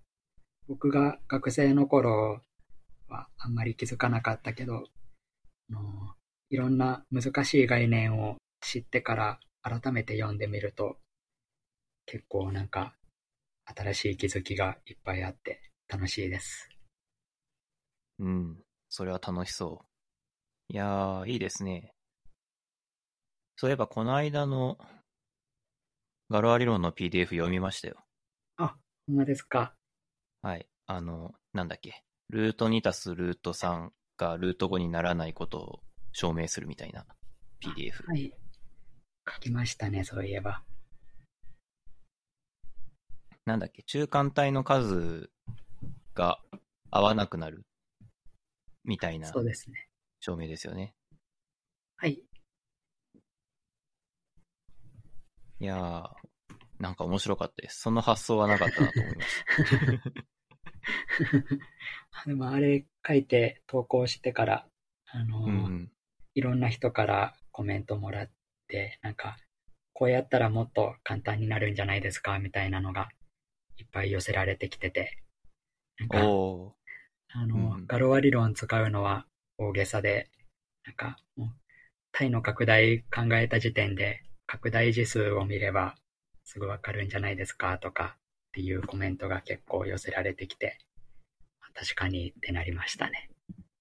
僕が学生の頃はあんまり気づかなかったけど、あのいろんな難しい概念を知ってから改めて読んでみると、結構なんか新しい気づきがいっぱいあって楽しいです。うん。それは楽しそう。いやー、いいですね。そういえば、この間のガロア理論の PDF 読みましたよ。あ、ほんまですか。はい。あの、なんだっけ。ルート2たすルート3がルート5にならないことを証明するみたいな PDF。はい。書きましたね、そういえば。なんだっけ。中間体の数が合わなくなるみたいなそうですね。証明ですよね。はい。いやー、なんか面白かったです。その発想はなかったなと思いました。でもあれ書いて投稿してから、あの、うんうん。いろんな人からコメントもらって、なんか、こうやったらもっと簡単になるんじゃないですかみたいなのがいっぱい寄せられてきてて、なんか。あの、うんガロア理論使うのは大げさで、なんか、もう、体の拡大考えた時点で、拡大次数を見ればすぐわかるんじゃないですかとかっていうコメントが結構寄せられてきて、確かにってなりましたね。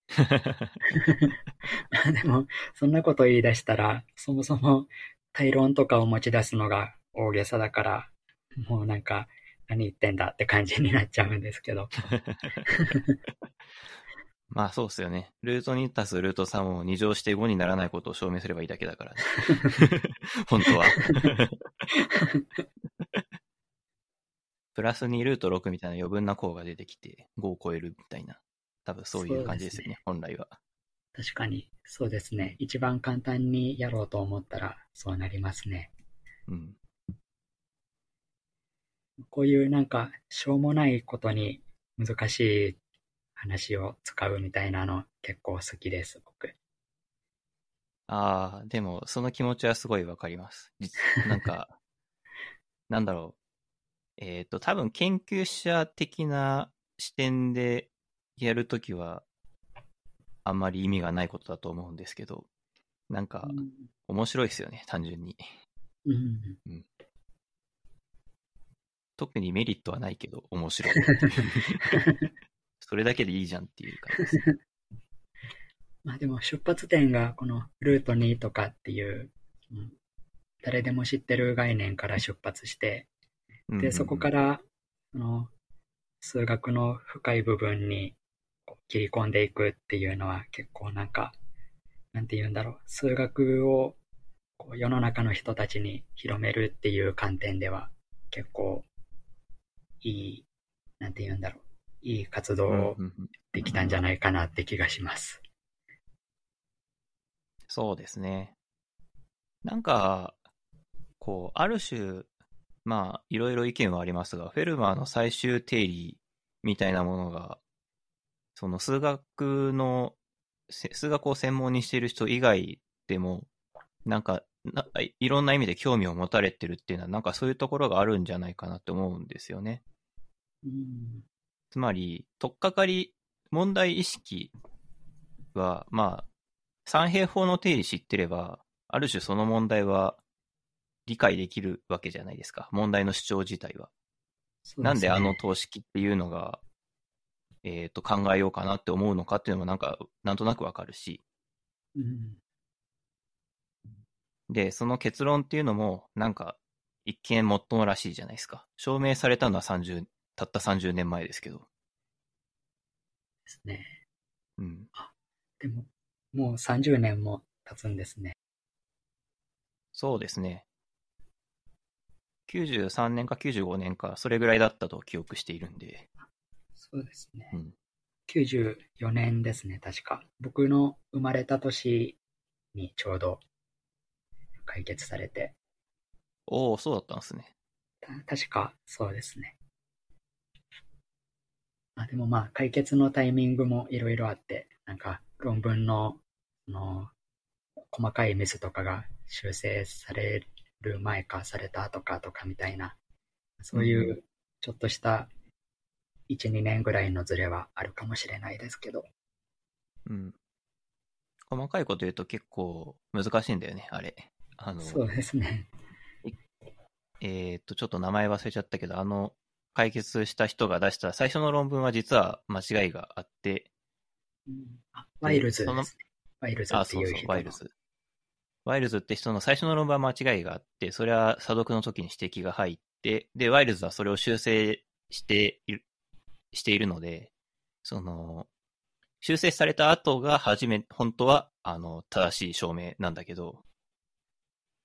でも、そんなこと言い出したら、そもそも対論とかを持ち出すのが大げさだから、もうなんか、何言ってんだって感じになっちゃうんですけど。まあそうっすよね。ルート2足すルート3を2乗して5にならないことを証明すればいいだけだからね。本当は。プラス2ルート6みたいな余分な項が出てきて5を超えるみたいな。多分そういう感じですよね、本来は。確かに、そうですね。一番簡単にやろうと思ったら、そうなりますね。うん。こういうなんか、しょうもないことに難しい話を使うみたいなの結構好きです、僕。ああ、でもその気持ちはすごいわかります。実 なんか、なんだろう。えっ、と、多分研究者的な視点でやるときは、あんまり意味がないことだと思うんですけど、なんか、面白いですよね、単純に。うん。うん特にメリットはないけど、面白い。それだけでいいじゃんっていう感じです。まあでも出発点がこのルート2とかっていう、うん誰でも知ってる概念から出発して、で、そこからら、その、数学の深い部分に切り込んでいくっていうのは結構なんか、なんて言うんだろう、数学をこう世の中の人たちに広めるっていう観点では結構いい、なんて言うんだろう、いい活動をできたんじゃないかなって気がします。そうですね。なんか、こう、ある種、まあ、いろいろ意見はありますが、フェルマーの最終定理みたいなものが、その数学の、せ数学を専門にしている人以外でも、なんかないいろんな意味で興味を持たれてるっていうのは、なんかそういうところがあるんじゃないかなって思うんですよね。うんつまり、とっかかり、問題意識は、まあ、三平方の定理知ってれば、ある種その問題は理解できるわけじゃないですか。問題の主張自体は。そうなんであのね等式っていうのが、えっ、と、考えようかなって思うのかっていうのもなんか、なんとなくわかるし。うんで、その結論っていうのも、なんか、一見もっともらしいじゃないですか。証明されたのは30、たった30年前ですけど。ですね。うん。でも、もう30年も経つんですね。そうですね。93年か95年か、それぐらいだったと記憶しているんで。そうですね。うん。94年ですね、確か。僕の生まれた年にちょうど解決されて、おおそうだったんですね。た確かそうですね。あでもまあ、解決のタイミングもいろいろあって、なんか論文の、その、細かいミスとかが修正される前かされた後かとかみたいな、そういうちょっとした1、2年ぐらいのズレはあるかもしれないですけど、うん。細かいこと言うと結構難しいんだよね、あれ。あの、そうですね。えーっと、ちょっと名前忘れちゃったけど、あの、解決した人が出した最初の論文は実は間違いがあって、あワイルズそのですね。ワイルズあ、ってそうそういう人、のワイルズ。ワイルズって人の最初の論文は間違いがあって、それは査読の時に指摘が入って、で、ワイルズはそれを修正している、しているので、その、修正された後が初め、本当は、あの、正しい証明なんだけど、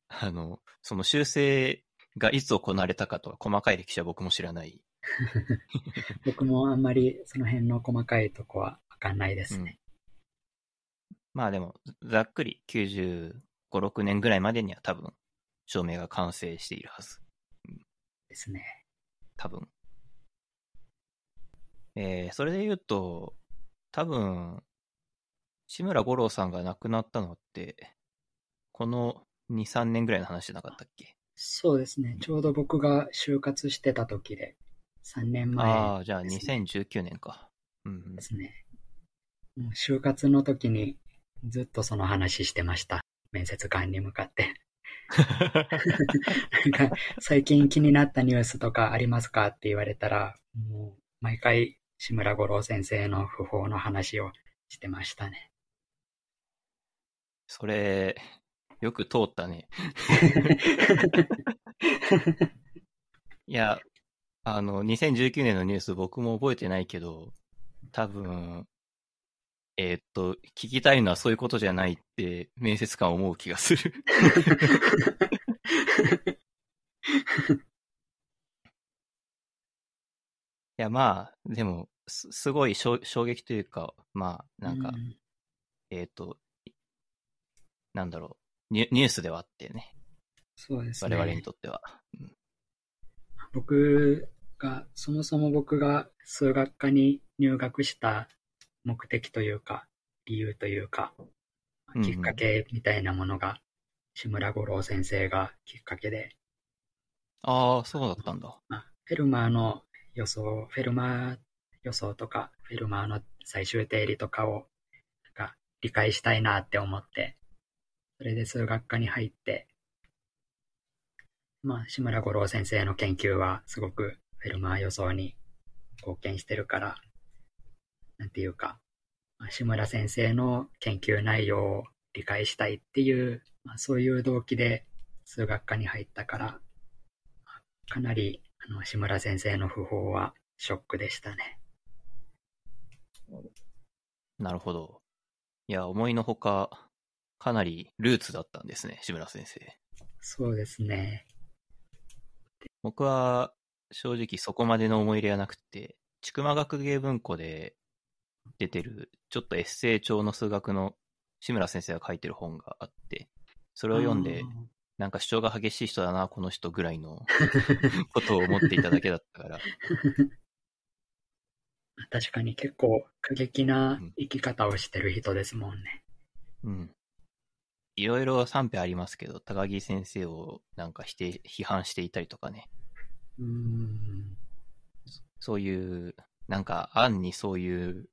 あの、その修正がいつ行われたかとか細かい歴史は僕も知らない。僕もあんまりその辺の細かいとこはわかんないですね。まあでも、ざっくり95、6年ぐらいまでには多分、証明が完成しているはず。ですね。多分。えー、それで言うと、多分、志村五郎さんが亡くなったのって、この2、3年ぐらいの話じゃなかったっけ？そうですね。ちょうど僕が就活してた時で、3年前ああ、じゃあですね2019年か。うんうんで。すね。もう就活の時にずっとその話してました。面接官に向かって。なんか、最近気になったニュースとかありますかって言われたら、もう、毎回、志村五郎先生の訃報の話をしてましたね。それ、よく通ったね。いや、あの、2019年のニュース僕も覚えてないけど、多分、えーっと、聞きたいのはそういうことじゃないって、面接官思う気がする。いや、まあ、でも、すすごい衝衝撃というか、まあ、なんか、うえーっと、なんだろうニュ、ニュースではあってね、そうですね。我々にとっては。僕が、そもそも僕が数学科に入学した目的というか、理由というか、うんうんきっかけみたいなものが、志村五郎先生がきっかけで、ああ、そうだったんだ。まあ、フェルマーの予想、フェルマー予想とか、フェルマーの最終定理とかを、なんか理解したいなって思って、それで数学科に入って、まあ、志村五郎先生の研究はすごくフェルマー予想に貢献してるから、なんていうか、志村先生の研究内容を理解したいっていう、まあ、そういう動機で数学科に入ったから、かなり、あの、志村先生の訃報はショックでしたね。なるほど。いや、思いのほか、かなりルーツだったんですね、志村先生。そうですね。僕は、正直そこまでの思い入れはなくて、筑馬学芸文庫で出てる、ちょっとエッセイ調の数学の志村先生が書いてる本があって、それを読んで、なんか主張が激しい人だな、この人ぐらいの ことを思っていただけだったから、確かに結構過激な生き方をしてる人ですもんね。うん。いろいろ賛否ありますけど、高木先生をなんか否定、批判していたりとかね、うーん。そういう、なんか案にそういう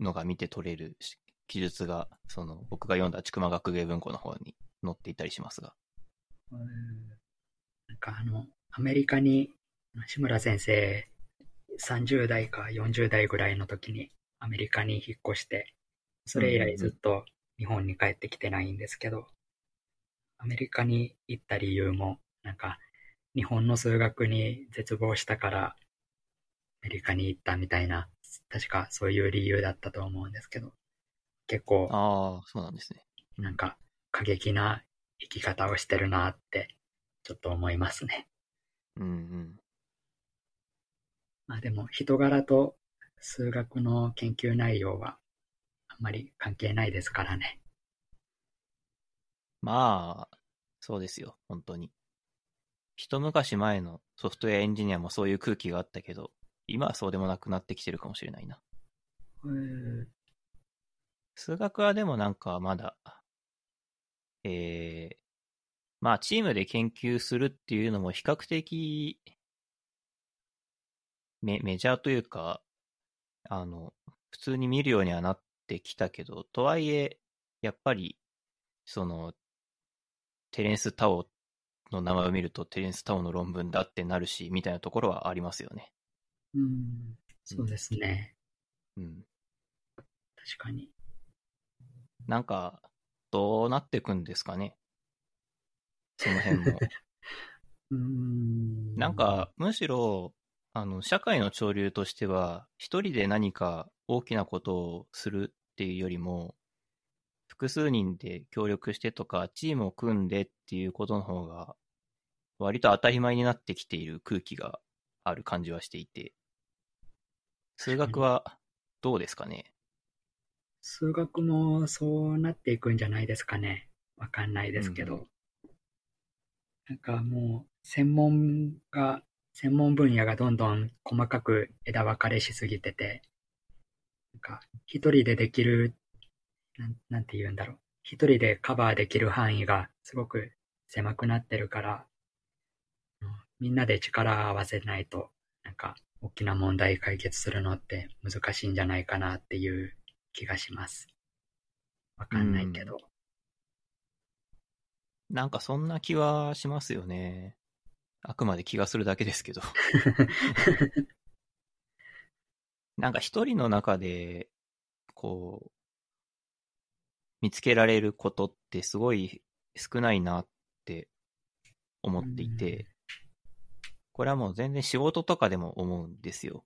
のが見て取れるし記述が、その僕が読んだ筑馬学芸文庫の方に載っていたりしますが。うんなんかあの、アメリカに志村先生30代か40代ぐらいの時にアメリカに引っ越して、それ以来ずっと日本に帰ってきてないんですけど、アメリカに行った理由も、なんか日本の数学に絶望したからアメリカに行ったみたいな、確かそういう理由だったと思うんですけど、結構ああ、そうなんですね。なんか過激な生き方をしてるなってちょっと思いますね。うんうん。まあでも人柄と数学の研究内容はあんまり関係ないですからね。まあ、そうですよ、本当に。一昔前のソフトウェアエンジニアもそういう空気があったけど、今はそうでもなくなってきてるかもしれないな。数学はでもなんかまだ、えー、まあチームで研究するっていうのも比較的メメジャーというか、あの、普通に見るようにはなってきたけど、とはいえ、やっぱり、その、テレンス・タオの名前を見るとテレンス・タオの論文だってなるし、みたいなところはありますよね。うん、そうですね。うん。確かに。なんか、どうなっていくんですかね。その辺も。うん。なんか、むしろ、あの、社会の潮流としては、一人で何か大きなことをするっていうよりも、複数人で協力してとか、チームを組んでっていうことの方が、割と当たり前になってきている空気がある感じはしていて、数学はどうですかね？数学もそうなっていくんじゃないですかね。わかんないですけど。うんなんかもう、専門が、専門分野がどんどん細かく枝分かれしすぎてて、一人でできる、なんなんて言うんだろう。一人でカバーできる範囲がすごく狭くなってるから、うんみんなで力を合わせないと、なんか、大きな問題解決するのって難しいんじゃないかなっていう気がします。わかんないけど。なんかそんな気はしますよね。あくまで気がするだけですけど。なんか一人の中で、こう、見つけられることってすごい少ないなって思っていて、これはもう全然仕事とかでも思うんですよ。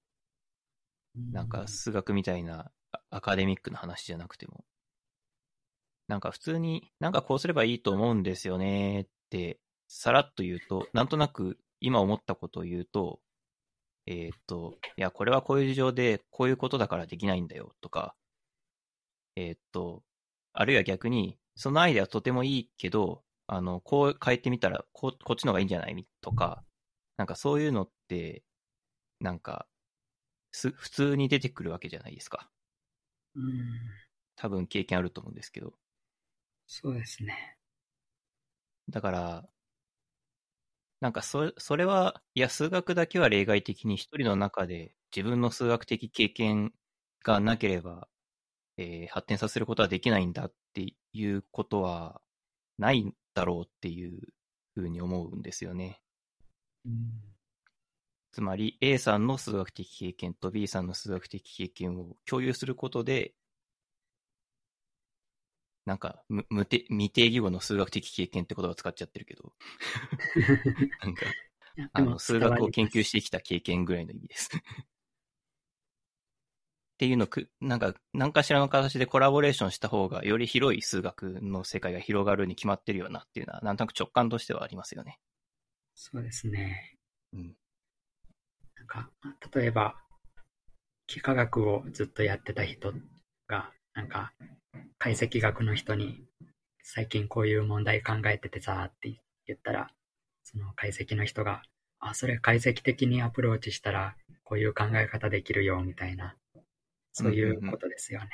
なんか数学みたいなあアカデミックな話じゃなくても。なんか普通に、なんかこうすればいいと思うんですよねって、さらっと言うと、なんとなく今思ったことを言うと、えーっと、いや、これはこういう事情で、こういうことだからできないんだよとか、えーっと、あるいは逆に、そのアイデアとてもいいけど、あの、こう変えてみたら、ここっちの方がいいんじゃないとか、なんかそういうのって、なんか、す、普通に出てくるわけじゃないですか。うん。多分経験あると思うんですけど。そうですね。だから、なんかそ、それは、いや、数学だけは例外的に一人の中で自分の数学的経験がなければ、えー発展させることはできないんだっていうことはないんだろうっていうふうに思うんですよね。うん。つまり A さんの数学的経験と B さんの数学的経験を共有することで、なんか無無定未定義語の数学的経験って言葉を使っちゃってるけど、なんかあの数学を研究ししてきた経験ぐらいの意味です。っていうのく、なんか、何かしらの形でコラボレーションした方が、より広い数学の世界が広がるに決まってるよなっていうのは、なんとなく直感としてはありますよね。そうですね。うん。なんか、例えば、幾何学をずっとやってた人が、なんか、解析学の人に、最近こういう問題考えててさ、って言ったら、その解析の人が、あ、それ解析的にアプローチしたら、こういう考え方できるよ、みたいな、そういうことですよね。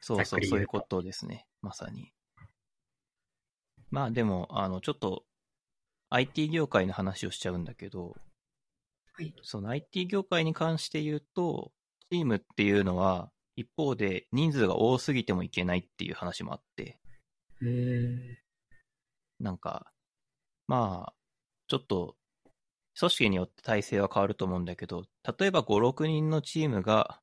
そうそう、ざっくり言うとそういうことですね。まさに。まあでも、あの、ちょっと、IT 業界の話をしちゃうんだけど、はい。その IT 業界に関して言うと、チームっていうのは、一方で人数が多すぎてもいけないっていう話もあって、へーなんか、まあ、ちょっと、組織によって体制は変わると思うんだけど、例えば5、6人のチームが、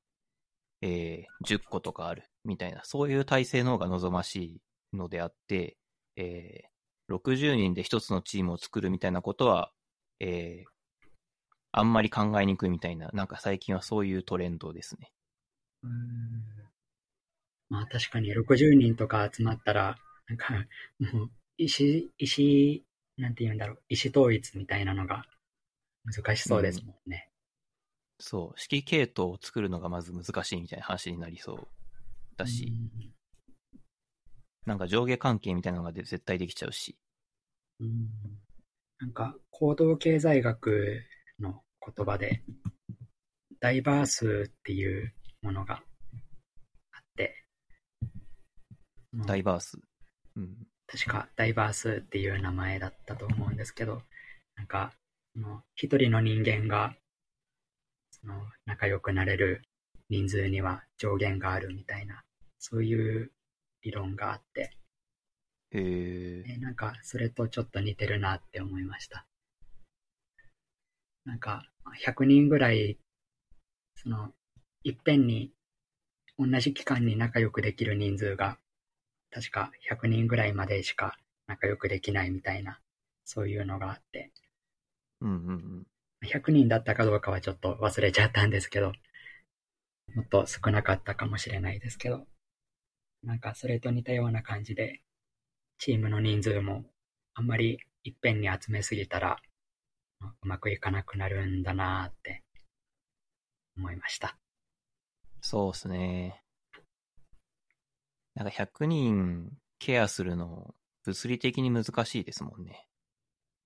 えー10個とかあるみたいな、そういう体制の方が望ましいのであって、えー60人で一つのチームを作るみたいなことは、えーあんまり考えにくいみたいな、なんか最近はそういうトレンドですね。うーん。まあ確かに60人とか集まったら、なんか、もう、意思、意思、なんて言うんだろう、意思統一みたいなのが難しそうですもんね。そう、指揮系統を作るのがまず難しいみたいな話になりそうだし、うん。なんか上下関係みたいなのがで絶対できちゃうし、うん。なんか、行動経済学の言葉で、ダイバースっていうものがあって、うんダイバース。うん。確かダイバースっていう名前だったと思うんですけど、なんか、一人の人間が、その仲良くなれる人数には上限があるみたいな、そういう理論があって、へえ。えなんかそれとちょっと似てるなって思いました。なんか、100人ぐらい、その、いっぺんに同じ期間に仲良くできる人数が、確か100人ぐらいまでしか仲良くできないみたいな、そういうのがあって、うんうんうん。100人だったかどうかはちょっと忘れちゃったんですけど、もっと少なかったかもしれないですけど、なんかそれと似たような感じで、チームの人数もあんまりいっぺんに集めすぎたら、うまくいかなくなるんだなーって思いました。そうですね。なんか100人ケアするの、物理的に難しいですもんね。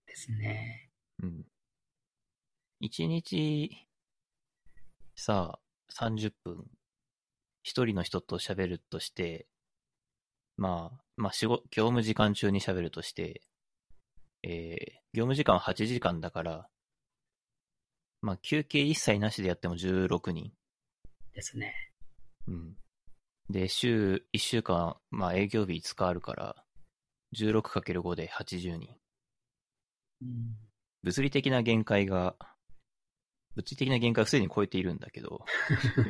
ですね。うん。1日、さあ、30分、一人の人と喋るとして、まあ、まあ、仕事、業務時間中に喋るとして、えー、業務時間は8時間だから、まあ、休憩一切なしでやっても16人。ですね。うん。で、週、1週間、まあ営業日5日あるから、16×5 で80人。うん、物理的な限界が、物理的な限界をすでに超えているんだけど、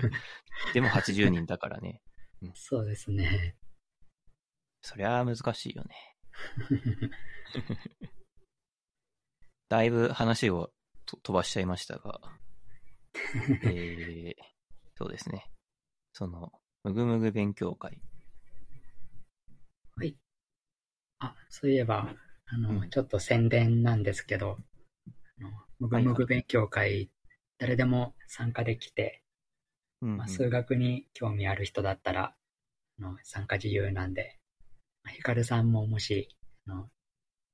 でも80人だからね。そうですね。そりゃあ難しいよね。だいぶ話をと飛ばしちゃいましたが、えー、そうですね。その、むぐむぐ勉強会。あ、そういえば、あの、うんちょっと宣伝なんですけど、あのむぐむぐ勉強会、誰でも参加できて、うん、まあ、うん数学に興味ある人だったら、あの参加自由なんで、まあヒカルさんももし、あの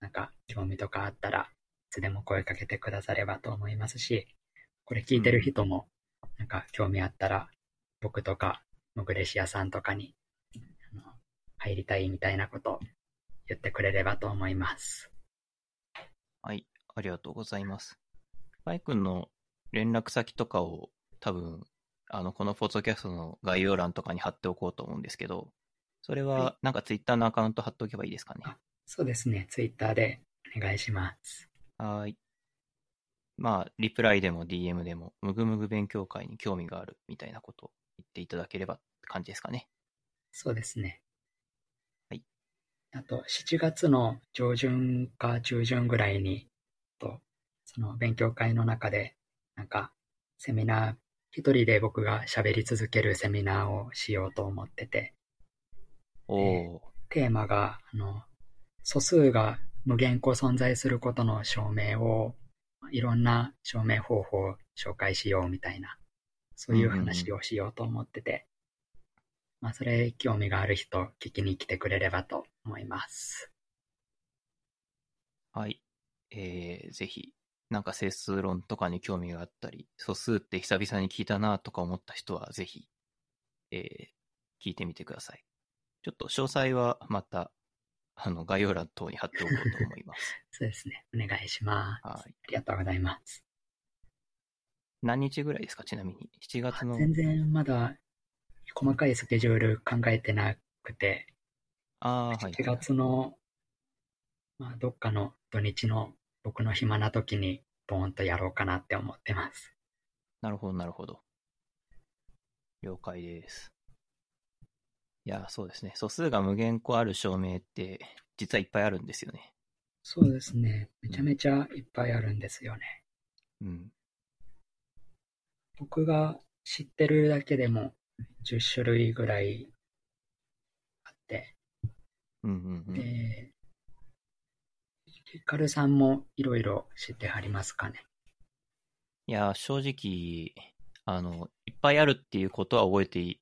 なんか興味とかあったら、いつでも声かけてくださればと思いますし、これ聞いてる人も、なんか興味あったら、僕とか、モグレシアさんとかに、あの入りたいみたいなこと言ってくれればと思います。はい、ありがとうございます。パイ君の連絡先とかを多分、あの、このポッドキャストの概要欄とかに貼っておこうと思うんですけど、それははなんかツイッターのアカウント貼っておけばいいですかね？あそうですね、ツイッターでお願いします。はーい。まあ、リプライでも DM でも、むぐむぐ勉強会に興味があるみたいなことを言っていただければって感じですかね。そうですね。はい。あと、7月の上旬か中旬ぐらいに、と、その勉強会の中で、なんか、セミナー、一人で僕が喋り続けるセミナーをしようと思ってて、おー、テーマが、あの、素数が無限個存在することの証明を、いろんな証明方法を紹介しようみたいな、そういう話をしようと思ってて、まあ、それ興味がある人、聞きに来てくれればと思います。はい。えー、ぜひ、なんか整数論とかに興味があったり、素数って久々に聞いたなとか思った人は、ぜひ、えー、聞いてみてください。ちょっと詳細はまた、あの、概要欄等に貼っておこうと思います。そうですね。お願いします。はい。ありがとうございます。何日ぐらいですか？ちなみに。7月の。全然まだ細かいスケジュール考えてなくて、ああ、はい。7月の、まあ、どっかの土日の僕の暇な時にボーンとやろうかなって思ってます。なるほど、なるほど。了解です。いや、そうですね。素数が無限個ある証明って、実はいっぱいあるんですよね。そうですね。めちゃめちゃいっぱいあるんですよね。うん。僕が知ってるだけでも10種類ぐらいあって、うんうんうん。で、ヒカルさんもいろいろ知ってはりますかね？いや、正直、あの、いっぱいあるっていうことは覚えて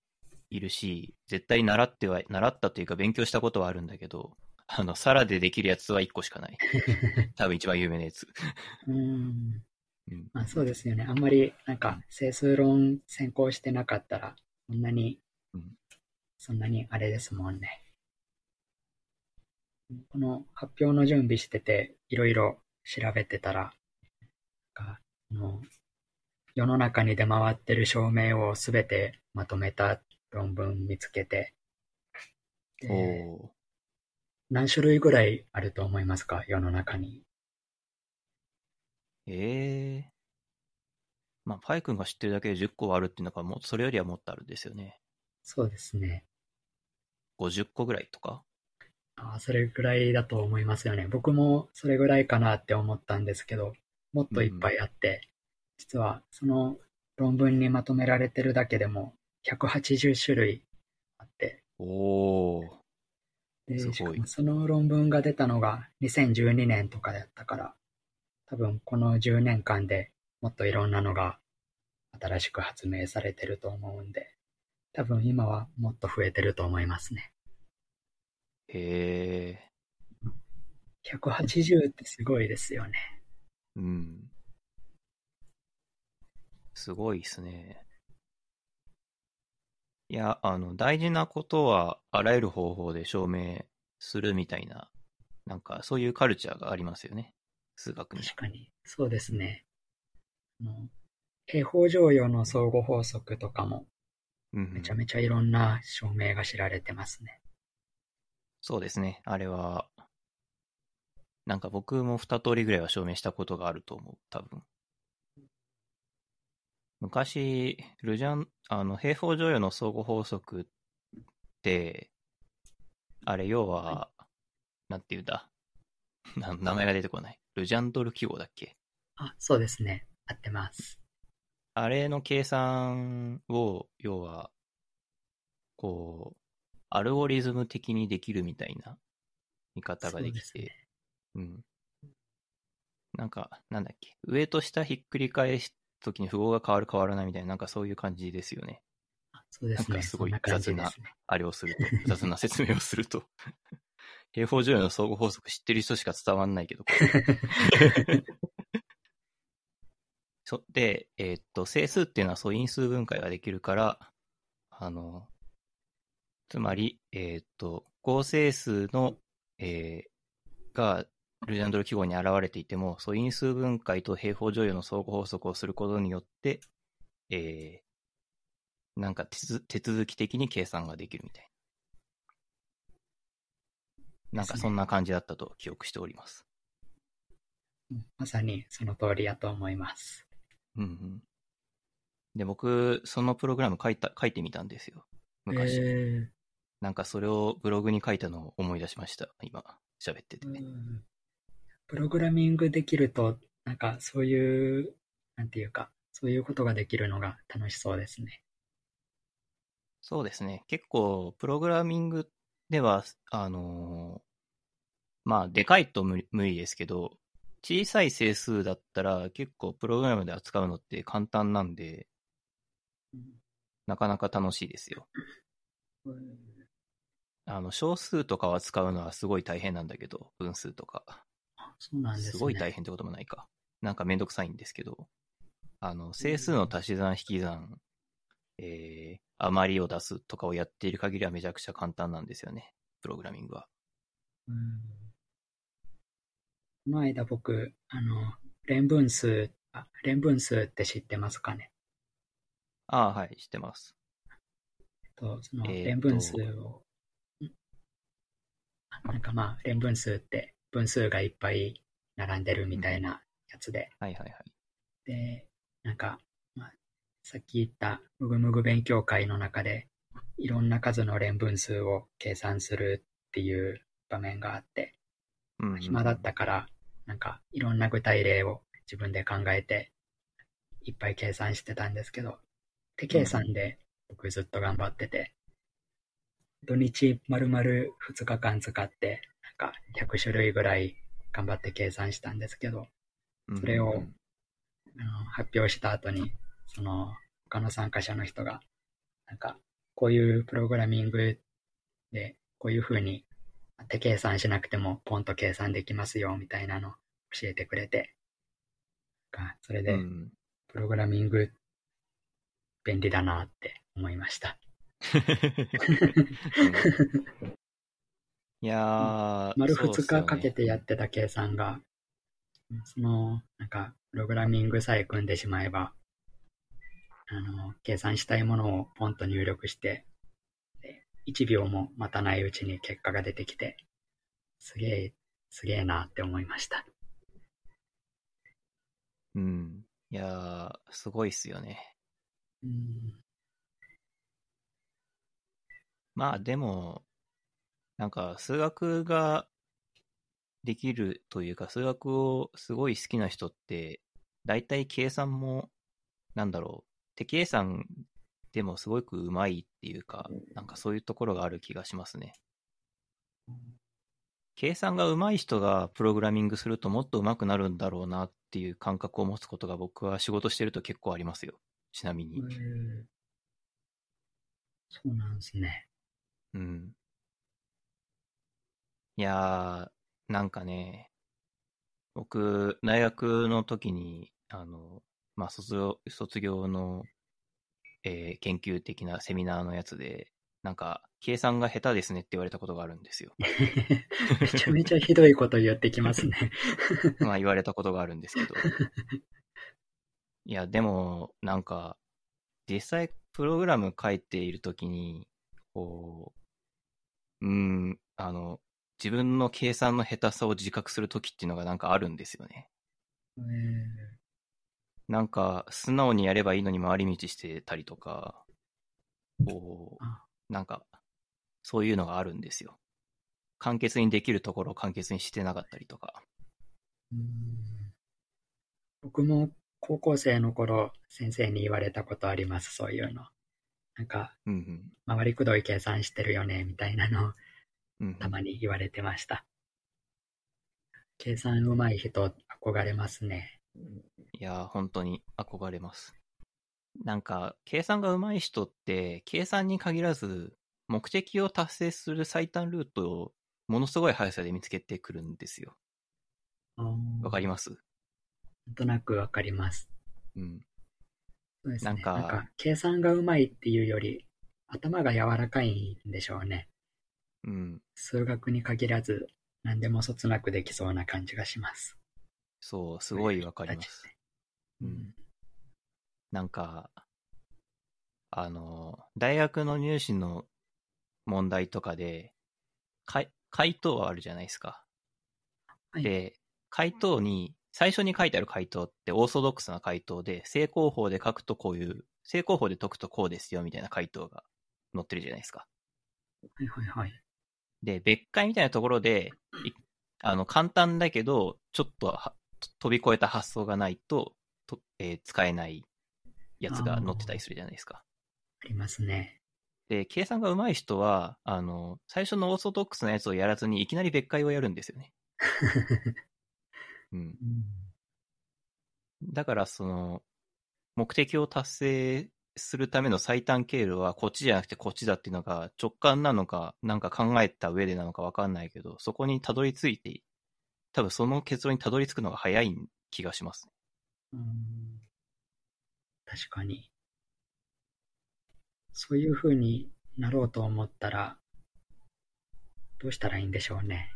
いいるし、絶対習っては、習ったというか勉強したことはあるんだけど、あの、サラでできるやつは1個しかない。多分一番有名なやつ。うーん。うん。まあそうですよね。あんまりなんか整数論専攻してなかったら、そんなにうん、そんなにあれですもんね。この発表の準備してて、いろいろ調べてたら、なんかあの世の中に出回ってる証明をすべてまとめた論文見つけて、でおー。何種類ぐらいあると思いますか？世の中に。ええまあ、パイ君が知ってるだけで10個はあるっていうのが、もう、それよりはもっとあるんですよね。そうですね。50個ぐらいとか？あそれぐらいだと思いますよね。僕もそれぐらいかなって思ったんですけど、もっといっぱいあって、実はその論文にまとめられてるだけでも180種類あって、おー。ですごいしかもその論文が出たのが2012年とかだったから、多分この10年間でもっといろんなのが新しく発明されてると思うんで、多分今はもっと増えてると思いますね。へえ。180ってすごいですよね。うん。すごいですね。いや、あの、大事なことはあらゆる方法で証明するみたいな、なんかそういうカルチャーがありますよね。数学に。確かに。そうですね。あの平方常用の相互法則とかもうんうんめちゃめちゃいろんな証明が知られてますね。そうですね。あれは、なんか僕も二通りぐらいは証明したことがあると思う、多分。昔、ルジャン、あの、平方常用の相互法則って、あれ、要は、なんていうんだ？な名前が出てこない。ルジャンドル記号だっけ？あ、そうですね。合ってます。あれの計算を、要は、こう、アルゴリズム的にできるみたいな見方ができて、そうねうん。なんか、なんだっけ、上と下ひっくり返すときに符号が変わる変わらないみたいな、なんかそういう感じですよね。あそうですね。なんかすごい雑なですね。あれをすると、雑な説明をすると。平方乗用の相互法則知ってる人しか伝わんないけど、そで、えーっと、整数っていうのは素因数分解ができるから、あの、つまり、えーっと、合整数の、えーが、ルジャンドル記号に現れていても、素因数分解と平方乗用の相互法則をすることによって、えーなんか手続き的に計算ができるみたいな。なんかそんな感じだったと記憶しております。うんまさにその通りやと思います。うんうん。で、僕、そのプログラム書いた、書いてみたんですよ。昔。えなんかそれをブログに書いたのを思い出しました。今、喋ってて。うんプログラミングできると、なんかそういう、なんていうか、そういうことができるのが楽しそうですね。そうですね。結構、プログラミングでは、あのーまあ、でかいと無理ですけど、小さい整数だったら結構プログラムで扱うのって簡単なんで、なかなか楽しいですよ。うんあの、小数とかは使うのはすごい大変なんだけど、分数とか。あそうなんですね。すごい大変ってこともないか。なんかめんどくさいんですけど、あの、整数の足し算引き算、えー、余りを出すとかをやっている限りはめちゃくちゃ簡単なんですよね。プログラミングは。うんこの間僕、あの、連分数、あ、連分数って知ってますかね？ああ、はい、知ってます。と、その連分数を、なんかまあ、連分数って分数がいっぱい並んでるみたいなやつで、はいはいはい。で、なんか、まあ、さっき言ったむぐむぐ勉強会の中で、いろんな数の連分数を計算するっていう場面があって、うんうん暇だったから、なんかいろんな具体例を自分で考えて、いっぱい計算してたんですけど、手計算で僕ずっと頑張ってて、土日丸々2日間使って、か100種類ぐらい頑張って計算したんですけど、うんそれをあの発表した後に、その他の参加者の人が、なんかこういうプログラミングでこういう風に手計算しなくてもポンと計算できますよみたいなのを教えてくれて、がそれでうん。プログラミング便利だなって思いました。いやー、丸2そうっすよね日かけてやってた計算が、その、なんか、プログラミングさえ組んでしまえば、あの、計算したいものをポンと入力して、で1秒も待たないうちに結果が出てきて、すげえ、すげえなって思いました。うん。いやー、すごいっすよね。うん、まあでも、なんか数学ができるというか、数学をすごい好きな人って、大体計算も、なんだろう、手計算でもすごくうまいっていうか、なんかそういうところがある気がしますね。計算がうまい人がプログラミングするともっと上手くなるんだろうなっていう感覚を持つことが僕は仕事してると結構ありますよ。ちなみに。うんそうなんですね。うん。いやー、なんかね、僕、大学の時に、あの、まあ、卒業、卒業の、えー研究的なセミナーのやつで、なんか、計算が下手ですねって言われたことがあるんですよ。めちゃめちゃひどいこと言ってきますね。まあ、言われたことがあるんですけど。いや、でも、なんか、実際、プログラム書いているときに、こう、うーん、あの、自分の計算の下手さを自覚するときっていうのがなんかあるんですよね。うんなんか、素直にやればいいのに回り道してたりとか、こあう、なんか、そういうのがあるんですよ。簡潔にできるところを簡潔にしてなかったりとか。うん僕も高校生の頃、先生に言われたことあります、そういうの。なんか、うんうん。回りくどい計算してるよね、みたいなのをうんうんたまに言われてました。計算うまい人憧れますね。いやー、本当に憧れます。なんか、計算が上手い人って、計算に限らず、目的を達成する最短ルートをものすごい速さで見つけてくるんですよ。わかりまます？なんとなくわかります。うん。そうですね。なんか計算がうまいっていうより、頭が柔らかいんでしょうね。うん。数学に限らず、何でもそつなくできそうな感じがします。そう、すごいわかります。ううんん。なんか、あの、大学の入試の問題とかで、かい回答はあるじゃないですか。はいで、回答に、最初に書いてある回答ってオーソドックスな回答で、正攻法で書くとこういう、正攻法で解くとこうですよみたいな回答が載ってるじゃないですか。はいはいはい。で、別解みたいなところで、いあの、簡単だけど、ちょっとは飛び越えた発想がないと、とえー使えないやつが載ってたりするじゃないですか。ありますね。で、計算が上手い人は、あの、最初のオーソドックスなやつをやらずに、いきなり別解をやるんですよね。うん。うんだから、その、目的を達成するための最短経路は、こっちじゃなくてこっちだっていうのが、直感なのか、なんか考えた上でなのかわかんないけど、そこにたどり着いて、多分その結論にたどり着くのが早い気がします。うん確かに。そういう風になろうと思ったら、どうしたらいいんでしょうね。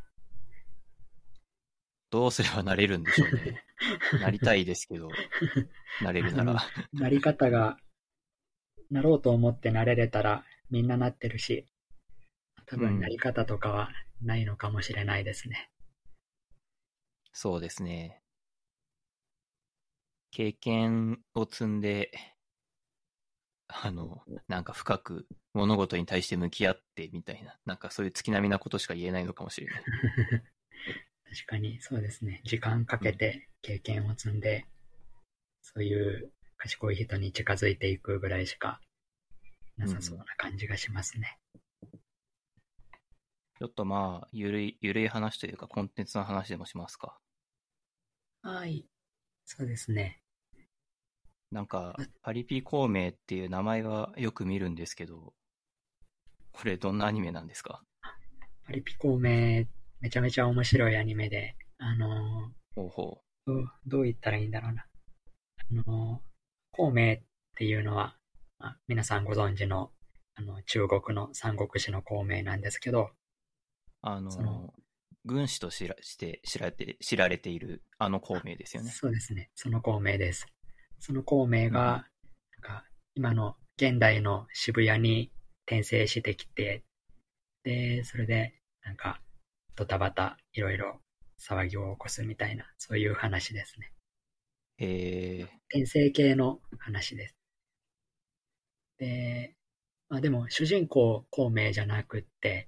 どうすればなれるんでしょうね。なりたいですけど、なれるなら。なり方が、なろうと思ってなれれたらみんななってるし、多うん分なり方とかはないのかもしれないですね。そうですね。経験を積んで、あの、なんか深く物事に対して向き合ってみたいな、なんかそういう月並みなことしか言えないのかもしれない。確かにそうですね。時間かけて経験を積んで、そういう賢い人に近づいていくぐらいしかなさそうな感じがしますね。ちょっとまあ、ゆるい、ゆるい話というか、コンテンツの話でもしますか。はい。そうですね。なんか、パリピ孔明っていう名前はよく見るんですけど、これどんなアニメなんですか？パリピ孔明、めちゃめちゃ面白いアニメで、あのほうほどう、どう言ったらいいんだろうな。あの、孔明っていうのは、まあ皆さんご存知の、あの、中国の三国志の孔明なんですけど、う。あのその、軍師として知られて知られているあの孔明ですよね。そうですね。その孔明です。その孔明が、なんか今の現代の渋谷に転生してきて、で、それで、なんか、ドタバタ、いろいろ騒ぎを起こすみたいな、そういう話ですね。へえ転生系の話です。で、まあでも、主人公孔明じゃなくって、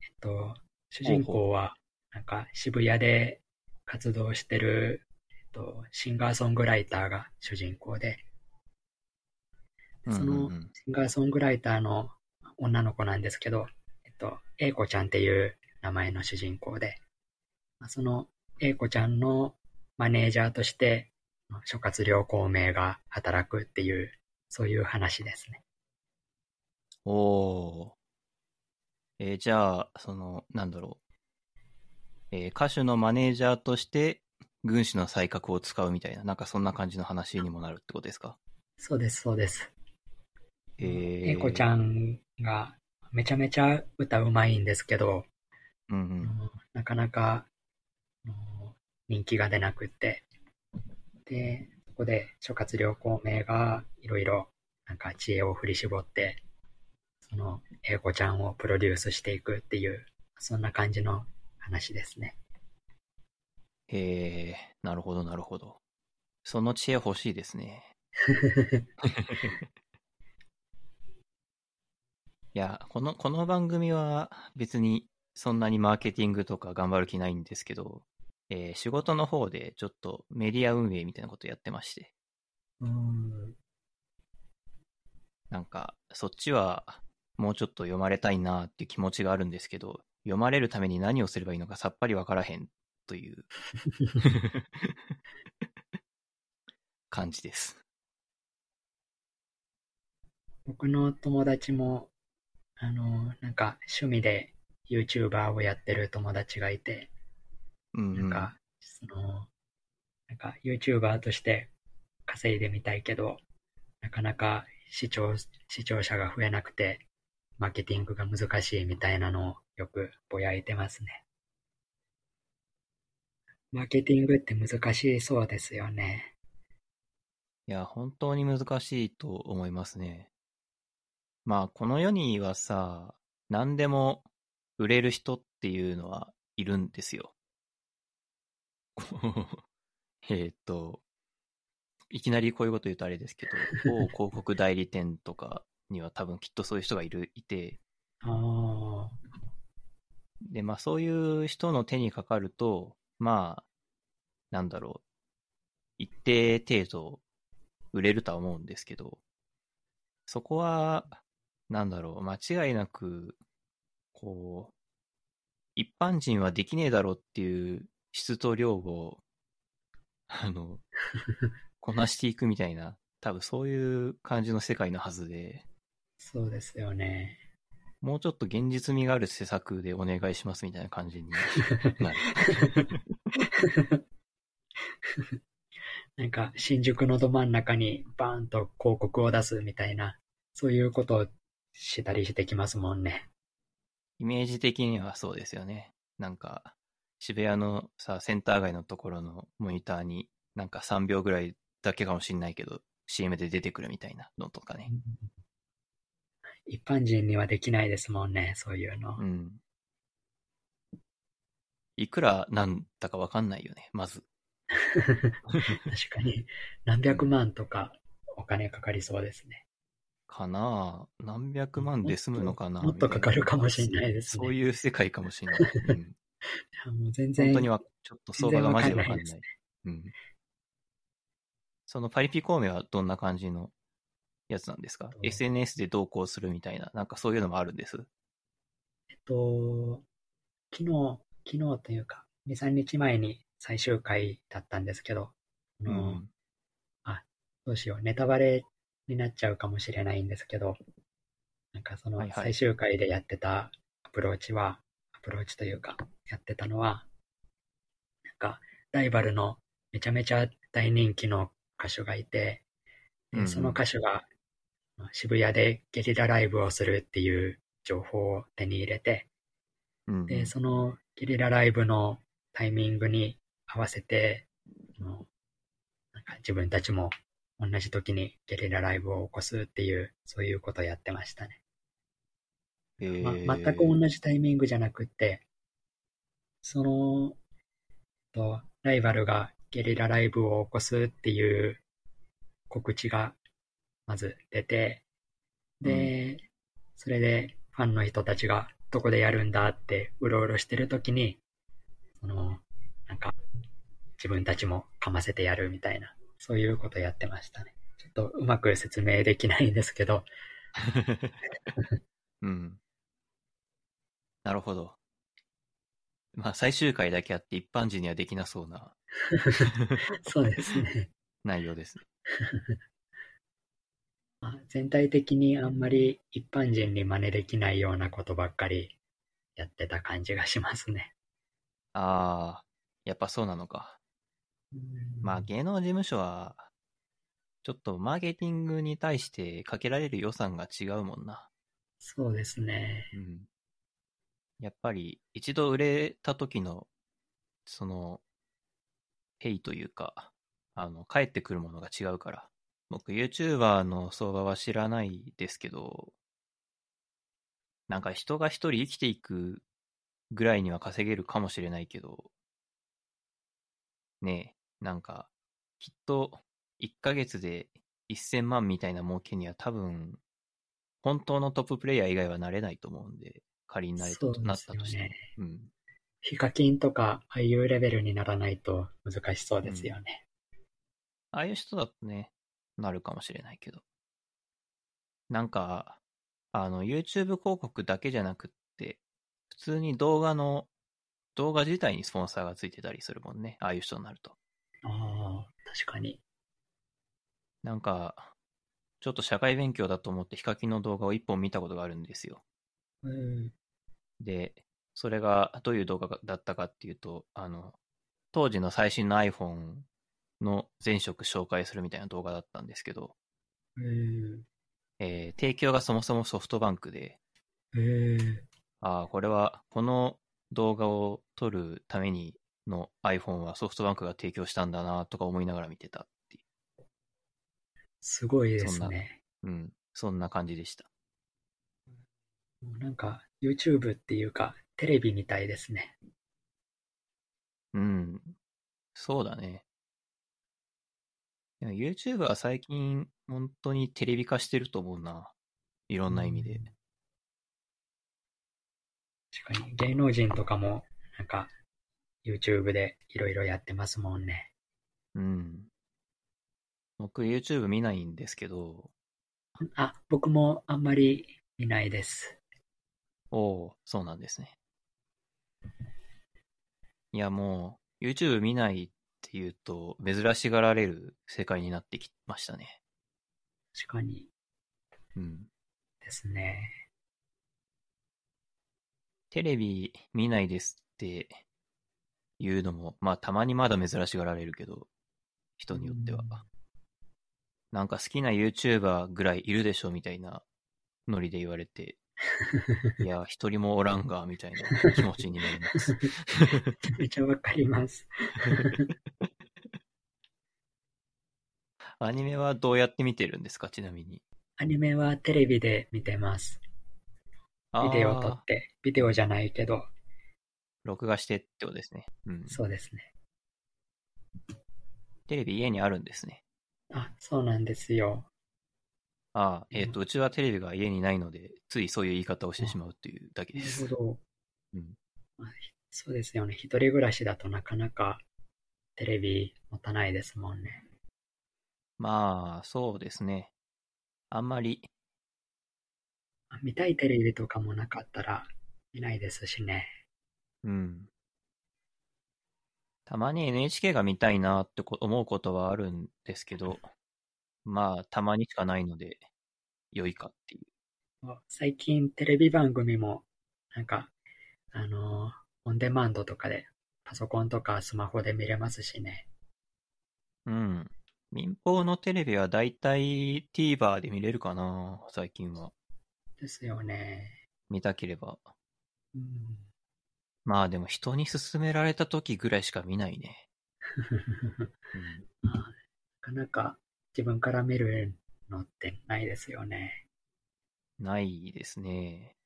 えっと、主人公は、なんか渋谷で活動してる、えっと、シンガーソングライターが主人公で、でそのシンガーソングライターの女の子なんですけど、えっと、英子ちゃんっていう名前の主人公で、まあその英子ちゃんのマネージャーとして、諸葛亮孔明が働くっていう、そういう話ですね。おー。えーじゃあ、その、なんだろう。えー歌手のマネージャーとして、軍師の才覚を使うみたいな、なんかそんな感じの話にもなるってことですか？そうです、そうです。えー、英子ちゃんがめちゃめちゃ歌うまいんですけど、うんうあん。のなかなか人気が出なくって、で、そこで諸葛亮孔明がいろいろなんか知恵を振り絞って、その英子ちゃんをプロデュースしていくっていう、そんな感じの話ですね。へえ、なるほど、なるほど。その知恵欲しいですね。いや、この、この番組は別にそんなにマーケティングとか頑張る気ないんですけど、えー仕事の方でちょっとメディア運営みたいなことやってまして。うんなんか、そっちはもうちょっと読まれたいなっていう気持ちがあるんですけど、読まれるために何をすればいいのかさっぱりわからへんという 感じです。僕の友達も、あの、なんか趣味で YouTuber をやってる友達がいて、うん、うん。なんか、その、なんか YouTuber として稼いでみたいけど、なかなか視聴、視聴者が増えなくて、マーケティングが難しいみたいなのをよくぼやいてますね。マーケティングって難しそうですよね。いや、本当に難しいと思いますね。まあ、この世にはさ、何でも売れる人っていうのはいるんですよ。えっと、いきなりこういうこと言うとあれですけど、某広告代理店とかには多分きっとそういう人がいる、いて、あ、で、まあそういう人の手にかかると、まあ、なんだろう、一定程度売れるとは思うんですけど、そこは、なんだろう、間違いなく、こう、一般人はできねえだろうっていう質と量を、あの、こなしていくみたいな、多分そういう感じの世界のはずで、そうですよね。もうちょっと現実味がある施策でお願いしますみたいな感じになる。なんか、新宿のど真ん中にバーンと広告を出すみたいな、そういうことをしたりしてきますもんね。イメージ的にはそうですよね。なんか、渋谷のさ、センター街のところのモニターに、なんか3秒ぐらいだけかもしんないけど、CM で出てくるみたいなのとかね。一般人にはできないですもんね、そういうの。うん。いくらなんだかわかんないよね、まず。確かに、何百万とかお金かかりそうですね。かなあ何百万で済むのかなもっともっとかかるかもしれないですねそういう世界かもしれない。うん、いやもう全然本当には、ちょっと相場がマジでわかんない。うん。そのパリピ孔明はどんな感じのやつなんですか？と ?SNS で同行するみたいな、なんかそういうのもあるんです？えっと、昨日、昨日というか、2、3日前に最終回だったんですけど、あうのん。どうしよう、ネタバレになっちゃうかもしれないんですけど、なんかその最終回でやってたアプローチは、アプローチというか、やってたのは、なんか、ライバルのめちゃめちゃ大人気の歌手がいて、でその歌手が渋谷でゲリラライブをするっていう情報を手に入れて、うん。で、そのゲリラライブのタイミングに合わせて、なんか自分たちも同じ時にゲリラライブを起こすっていう、そういうことをやってましたね。えま、ー全く同じタイミングじゃなくって、その、とライバルがゲリラライブを起こすっていう告知がまず出て、で、それでファンの人たちがどこでやるんだってうろうろしてるときに、その、なんか、自分たちもかませてやるみたいな、そういうことやってましたね。ちょっとうまく説明できないんですけど、うん。なるほど。まあ、最終回だけあって一般人にはできなそうな そうですね。内容ですね。まあ全体的にあんまり一般人に真似できないようなことばっかりやってた感じがしますね。ああ、やっぱそうなのか。まあ、芸能事務所は、ちょっとマーケティングに対してかけられる予算が違うもんな。そうですね。うん。やっぱり、一度売れた時の、その、ペイというか、あの、帰ってくるものが違うから。僕、YouTuber の相場は知らないですけど、なんか人が一人生きていくぐらいには稼げるかもしれないけど、ねえ、なんか、きっと、1ヶ月で1000万みたいな儲けには多分、本当のトッププレイヤー以外はなれないと思うんで、仮になれたそうなですよったとしてもね。。うん。ヒカキンとか、ああいうレベルにならないと難しそうですよね。ああいう人だとね、なるかもしれないけど。なんか、あの、YouTube 広告だけじゃなくって、普通に動画の、動画自体にスポンサーがついてたりするもんね。ああいう人になると。ああ、確かに。なんか、ちょっと社会勉強だと思ってヒカキンの動画を一本見たことがあるんですよ。うん。で、それがどういう動画だったかっていうと、あの、当時の最新の iPhone の全色紹介するみたいな動画だったんですけど、うん。えー提供がそもそもソフトバンクで、えー、ああ、これは、この動画を撮るためにの iPhone はソフトバンクが提供したんだなとか思いながら見てたっていすごいですね。う。うん。そんな感じでした。もうなんか、YouTube っていうか、テレビみたいですね。うん。そうだね。いや YouTube は最近、本当にテレビ化してると思うな。いろんな意味でうん。確かに、芸能人とかも、なんか、YouTube でいろいろやってますもんね。うん。僕 YouTube 見ないんですけど、あ、僕もあんまり見ないです。おおそうなんですね。いやもう、YouTube 見ないっていうと、珍しがられる世界になってきましたね。確かにうん。ですね。テレビ見ないですっていうのも、まあたまにまだ珍しがられるけど、人によってはうん。なんか好きな YouTuber ぐらいいるでしょみたいなノリで言われて、いや、一人もおらんが、みたいな気持ちになります。めちゃめちゃわかります。アニメはどうやって見てるんですか？ちなみに。アニメはテレビで見てます。ビデオ撮あって、ビデオじゃないけど、ー録画してってことですね。うん。そうですね。テレビ家にあるんですね。あ、そうなんですよ。ああ、えっ、と、うちはテレビが家にないので、ついそういう言い方をしてしまうというだけなです。るほど。うんまあそうですよね。一人暮らしだとなかなかテレビ持たないですもんね。まあ、そうですね。あんまり、あ見たいテレビとかもなかったら見ないですしね。うん。たまに NHK が見たいなってこ思うことはあるんですけど、まあ、たまにしかないので、良いかっていう。最近テレビ番組もなんか、あのーオンデマンドとかでパソコンとかスマホで見れますしね。うん。民放のテレビはだいたい TVer で見れるかな最近は。ですよね。見たければ。うん、まあでも人に勧められた時ぐらいしか見ないね。うん、なかなか自分から見るのってないですよね。ないですね。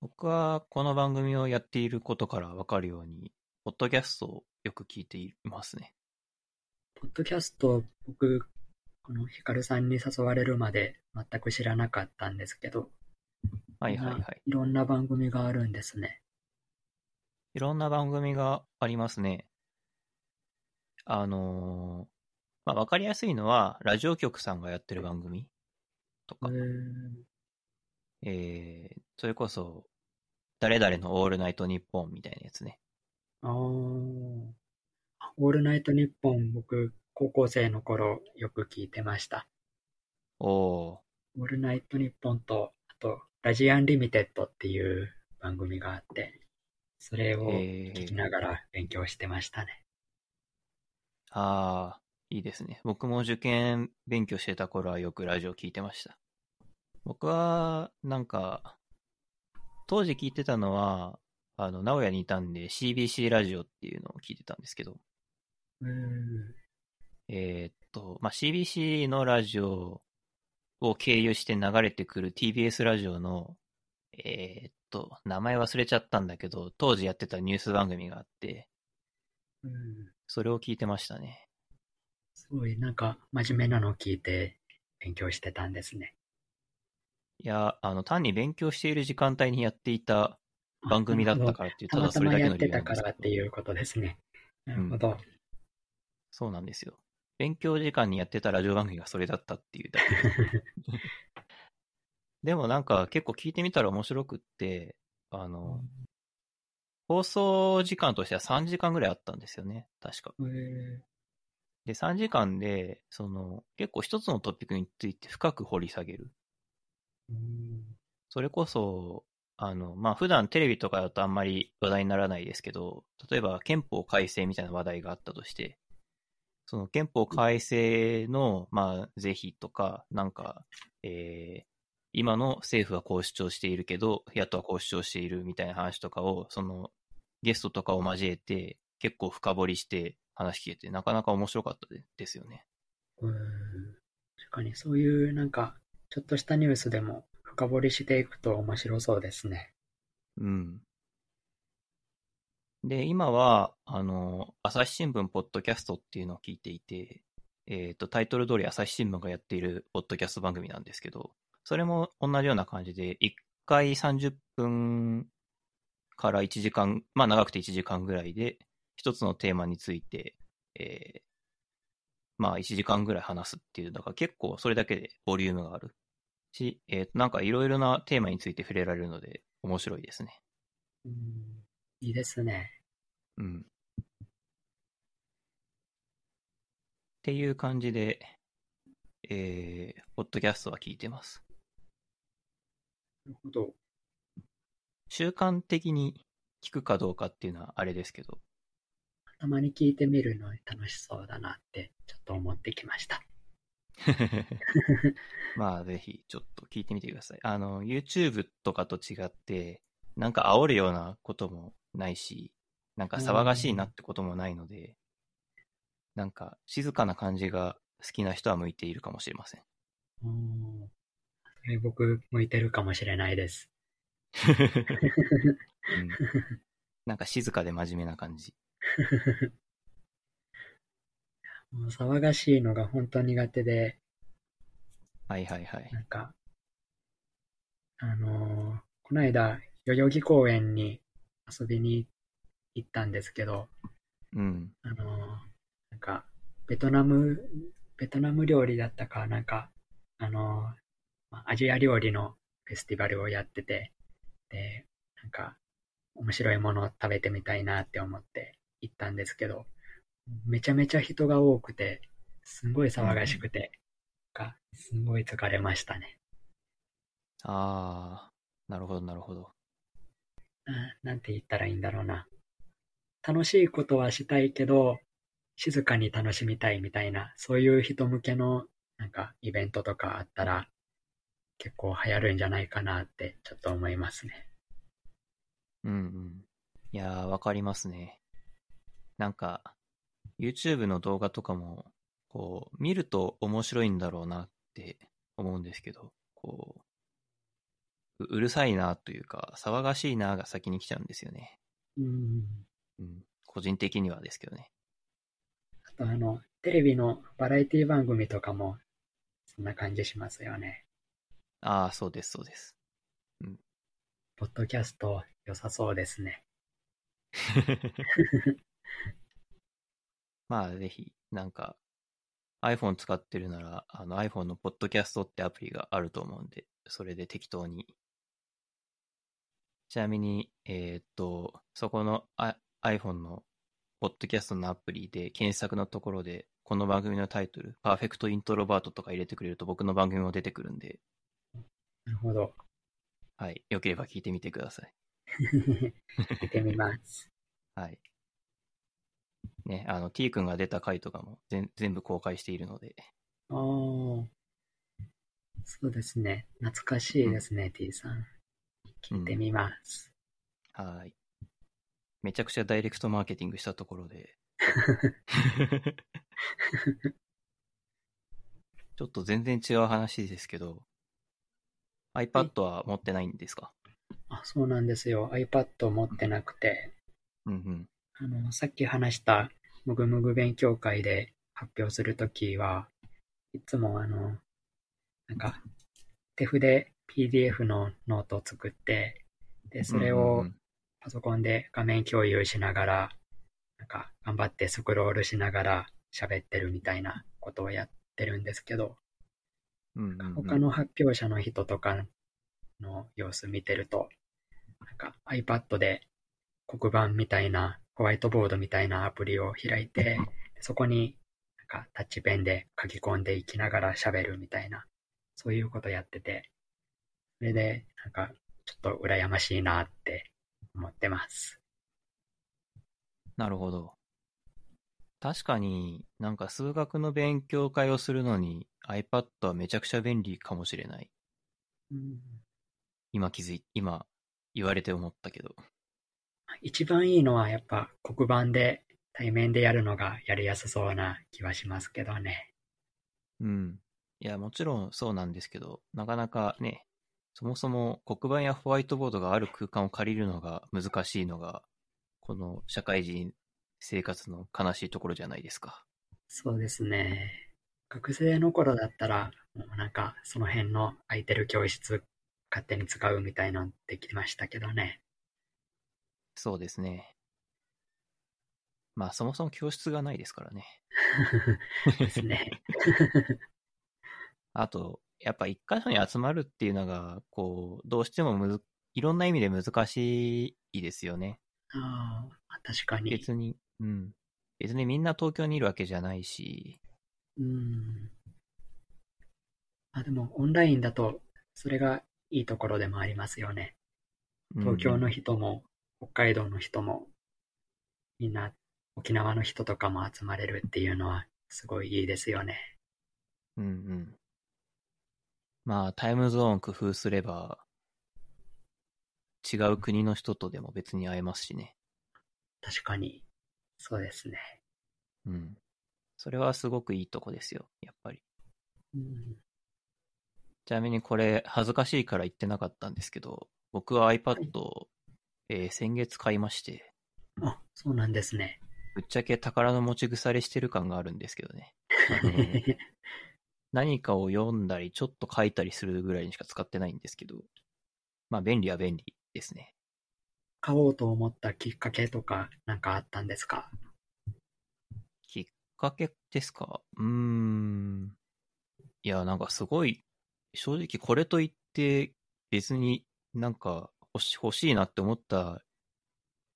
僕はこの番組をやっていることからわかるように、ポッドキャストをよく聞いていますね。ポッドキャスト、僕、このヒカルさんに誘われるまで全く知らなかったんですけど、はいはいはい。いろんな番組があるんですね。いろんな番組がありますね。あのーまあ、わかりやすいのは、ラジオ局さんがやってる番組とか、えー、それこそ、誰々のオールナイトニッポンみたいなやつね。あーオールナイトニッポン、僕、高校生の頃よく聞いてました。おー、オールナイトニッポンと、あと、ラジアンリミテッドっていう番組があって、それをえ聞きー、ながら勉強してましたね。あー、いいですね。僕も受験勉強してた頃はよくラジオ聞いてました。僕は、なんか、当時聞いてたのは、あの、名古屋にいたんで CBC ラジオっていうのを聞いてたんですけど、うん。えーっと、まあ、CBC のラジオを経由して流れてくる TBS ラジオの、えーっと、名前忘れちゃったんだけど、当時やってたニュース番組があって、うん。それを聞いてましたね。すごい、なんか、真面目なのを聞いて勉強してたんですね。いや、あの、単に勉強している時間帯にやっていた番組だったからっていう、たまただそれたまやってだけの理由なたからっんですけど。ていうことですね。なるほど。そうなんですよ。勉強時間にやってたラジオ番組がそれだったっていうだけで。でもなんか結構聞いてみたら面白くって、あの、放送時間としては3時間ぐらいあったんですよね、確か。へで、3時間で、その、結構一つのトピックについて深く掘り下げる。それこそ、あの、まあ、普段テレビとかだとあんまり話題にならないですけど、例えば憲法改正みたいな話題があったとして、その憲法改正の、まあ、是非とか、なんか、えー今の政府はこう主張しているけど、野党はこう主張しているみたいな話とかを、その、ゲストとかを交えて、結構深掘りして話聞けて、なかなか面白かったでですよね。うん確かにそういうなんか、ちょっとしたニュースでも深掘りしていくと面白そうですね。うん。で、今は、あの、朝日新聞ポッドキャストっていうのを聞いていて、えっ、と、タイトル通り朝日新聞がやっているポッドキャスト番組なんですけど、それも同じような感じで、1回30分から1時間、まあ長くて1時間ぐらいで、一つのテーマについて、えーまあ1時間ぐらい話すっていう、だから結構それだけでボリュームがあるし、えーと、なんかいろいろなテーマについて触れられるので面白いですね。うんいいですね。うん。っていう感じで、えー、ポッドキャストは聞いてます。なるほど。習慣的に聞くかどうかっていうのはあれですけど、たまに聞いてみるの楽しそうだなってちょっと思ってきました。まあぜひちょっと聞いてみてください。あの、YouTube とかと違って、なんか煽るようなこともないし、なんか騒がしいなってこともないので、なんか静かな感じが好きな人は向いているかもしれません。おーそれ僕向いてるかもしれないです。うん、なんか静かで真面目な感じ。もう騒がしいのが本当苦手で、はいはいはい。なんか、あのーこの間、代々木公園に遊びに行ったんですけど、うん。あのーなんか、ベトナム、ベトナム料理だったか、なんか、あのーまあアジア料理のフェスティバルをやってて、で、なんか、面白いものを食べてみたいなって思って行ったんですけど、めちゃめちゃ人が多くて、すんごい騒がしくて、なんかすんごい疲れましたね。あー、なるほどなるほど。ななんて言ったらいいんだろうな。楽しいことはしたいけど、静かに楽しみたいみたいな、そういう人向けのなんかイベントとかあったら、結構流行るんじゃないかなってちょっと思いますね。うんうん。いやー、わかりますね。なんか、YouTube の動画とかも、こう、見ると面白いんだろうなって思うんですけど、こう、ううるさいなというか、騒がしいなが先に来ちゃうんですよね。うん。うん。個人的にはですけどね。あとあの、テレビのバラエティ番組とかも、そんな感じしますよね。ああ、そうです、そうです。ポッドキャスト良さそうですね。まあ、ぜひ、なんか、iPhone 使ってるなら、あの iPhone の Podcast ってアプリがあると思うんで、それで適当に。ちなみに、えーっと、そこのあ iPhone の Podcast のアプリで検索のところで、この番組のタイトル、パーフェクトイントロバートとか入れてくれると僕の番組も出てくるんで、なるほど。はい。よければ聞いてみてください。見てみます。はい。ね、あの、T 君が出た回とかも全全部公開しているので、ああ。そうですね。懐かしいですね、T さん。聞いてみます。はい。めちゃくちゃダイレクトマーケティングしたところで。ちょっと全然違う話ですけど、iPad は持ってないんですか？あ、そうなんですよ。iPad 持ってなくて、うんうん。あの、さっき話したもぐもぐ勉強会で発表するときは、いつもあの、なんか、手筆 PDF のノートを作って、で、それをんパソコンで画面共有しながら、なんか、頑張ってスクロールしながら喋ってるみたいなことをやってるんですけど、うんうんうん。他の発表者の人とかの様子見てると、なんか iPad で黒板みたいな、ホワイトボードみたいなアプリを開いて、そこになんかタッチペンで書き込んでいきながら喋るみたいな、そういうことやってて、それでなんかちょっと羨ましいなって思ってます。なるほど。確かになんか数学の勉強会をするのに iPad はめちゃくちゃ便利かもしれない。うん今気づい、今言われて思ったけど。一番いいのはやっぱ黒板で対面でやるのがやりやすそうな気はしますけどね。うん。いや、もちろんそうなんですけど、なかなかね、そもそも黒板やホワイトボードがある空間を借りるのが難しいのが、この社会人生活の悲しいところじゃないですか。そうですね。学生の頃だったら、もうなんかその辺の空いてる教室勝手に使うみたいなのできましたけどね。そうですね。まあ、そもそも教室がないですからね。ですね。あと、やっぱ一箇所に集まるっていうのが、こう、どうしてもむず、いろんな意味で難しいですよね。ああ、確かに。別に、うん。別にみんな東京にいるわけじゃないし、うん。あ、でもオンラインだと、それがいいところでもありますよね。東京の人も、北海道の人も、みんな沖縄の人とかも集まれるっていうのは、すごいいいですよね。うんうん。まあ、タイムゾーン工夫すれば、違う国の人とでも別に会えますしね。確かに。そうですね。うん。それはすごくいいとこですよ、やっぱり。うん。ちなみにこれ、恥ずかしいから言ってなかったんですけど、僕は iPad を、えー先月買いまして、あ、そうなんですね。ぶっちゃけ宝の持ち腐れしてる感があるんですけどね。何かを読んだり、ちょっと書いたりするぐらいにしか使ってないんですけど、まあ便利は便利ですね。買おうと思ったきっかけとかなんかあったんですか？きっかけですか？うーん。いや、なんかすごい、正直これといって別になんか欲し欲しいなって思った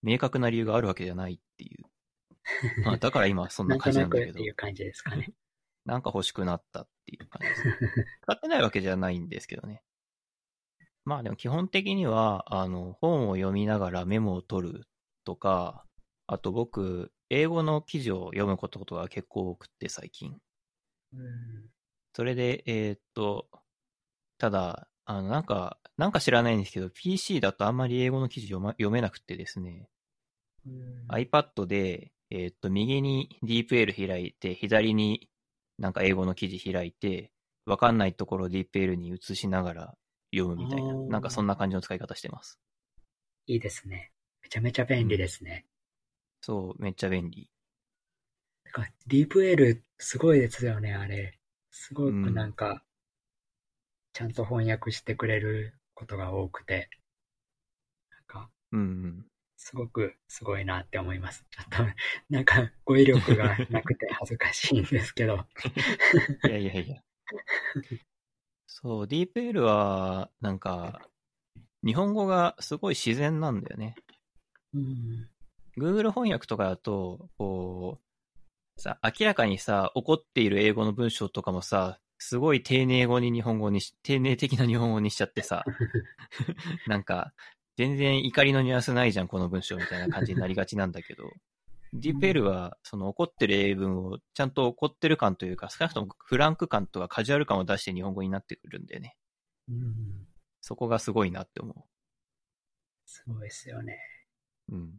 明確な理由があるわけじゃないっていう。まあだから今そんな感じなんだけどてい、う感じですかね。なんか欲しくなったっていう感じですね。使ってないわけじゃないんですけどね。まあでも基本的には、あの、本を読みながらメモを取るとか、あと僕、英語の記事を読むことが結構多くって最近。うんそれで、えーっと、ただ、あの、なんか、なんか知らないんですけど、PC だとあんまり英語の記事読,、ま、読めなくてですね、うん iPad で、えーっと、右に DeepL 開いて、左になんか英語の記事開いて、わかんないところを DeepL に移しながら読むみたいな、なんかそんな感じの使い方してます。いいですね。めちゃめちゃ便利ですね。そう、めっちゃ便利。DeepL すごいですよね、あれ。すごくなんか、ちゃんと翻訳してくれることが多くて、なんか、うんうん。すごくすごいなって思います。ちょっと、なんか語彙力がなくて 恥ずかしいんですけど。いやいやいや。そう、DeepL は、なんか、日本語がすごい自然なんだよね。うん。Google 翻訳とかだと、こう、さ、明らかにさ、怒っている英語の文章とかもさ、すごい丁寧語に日本語にし、丁寧的な日本語にしちゃってさ、なんか、全然怒りのニュアンスないじゃん、この文章みたいな感じになりがちなんだけど、DeepL は、その怒ってる英文を、ちゃんと怒ってる感というか、少なくともフランク感とかカジュアル感を出して日本語になってくるんだよね。うん。そこがすごいなって思すごいですよね。う。うん。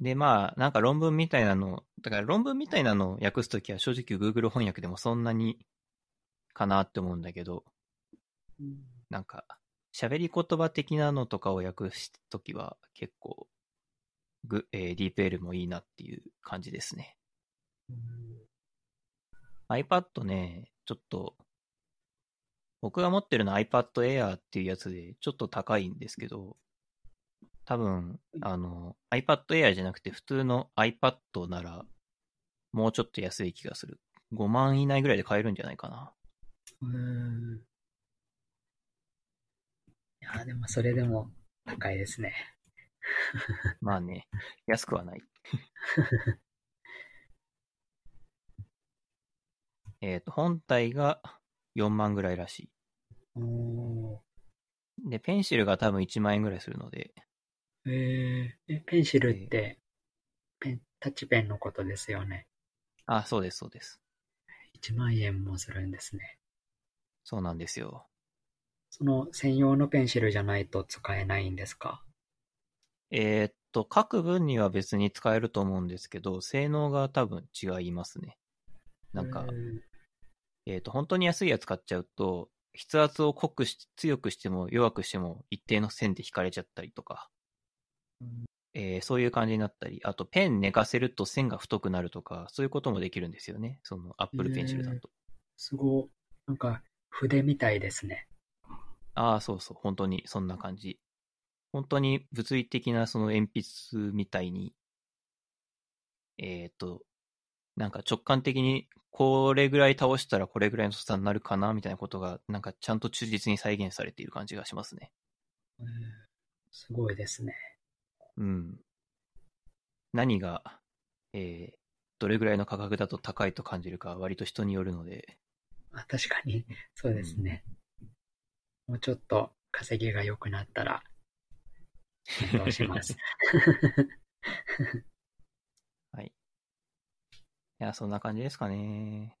で、まあ、なんか論文みたいなの、だから論文みたいなのを訳すときは正直 Google 翻訳でもそんなにかなって思うんだけど、うんなんか、喋り言葉的なのとかを訳すときは結構、グえー、DeepL もいいなっていう感じですね。うん。iPad ね、ちょっと、僕が持ってるのは iPad Air っていうやつで、ちょっと高いんですけど、多分、あの、iPad Air じゃなくて普通の iPad なら、もうちょっと安い気がする。5万以内ぐらいで買えるんじゃないかな。うんや、でもそれでも高いですね。まあね、安くはない。えっと、本体が4万ぐらいらしおい。で、ペンシルが多分1万円ぐらいするので、ーえーえ、ペンシルって、ペン、タッチペンのことですよね。あ、そうです、そうです。1万円もするんですね。そうなんですよ。その専用のペンシルじゃないと使えないんですか？えーっと、各分には別に使えると思うんですけど、性能が多分違いますね。なんかえ、ーえーっと、本当に安いやつ買っちゃうと、筆圧を濃くし、強くしても弱くしても一定の線で引かれちゃったりとか、うんえーそういう感じになったり、あとペン寝かせると線が太くなるとか、そういうこともできるんですよね。その Apple ペンシルだと。すごい。なんか、筆みたいですね。ああ、そうそう、本当にそんな感じ。本当に物理的なその鉛筆みたいに、えっ、と、なんか直感的にこれぐらい倒したらこれぐらいの太さになるかなみたいなことが、なんかちゃんと忠実に再現されている感じがしますね。えーすごいですね。うん。何が、えーどれぐらいの価格だと高いと感じるかは割と人によるので、あ確かに、そうですね。もうちょっと稼ぎが良くなったら、検討します。はい。いや、そんな感じですかね。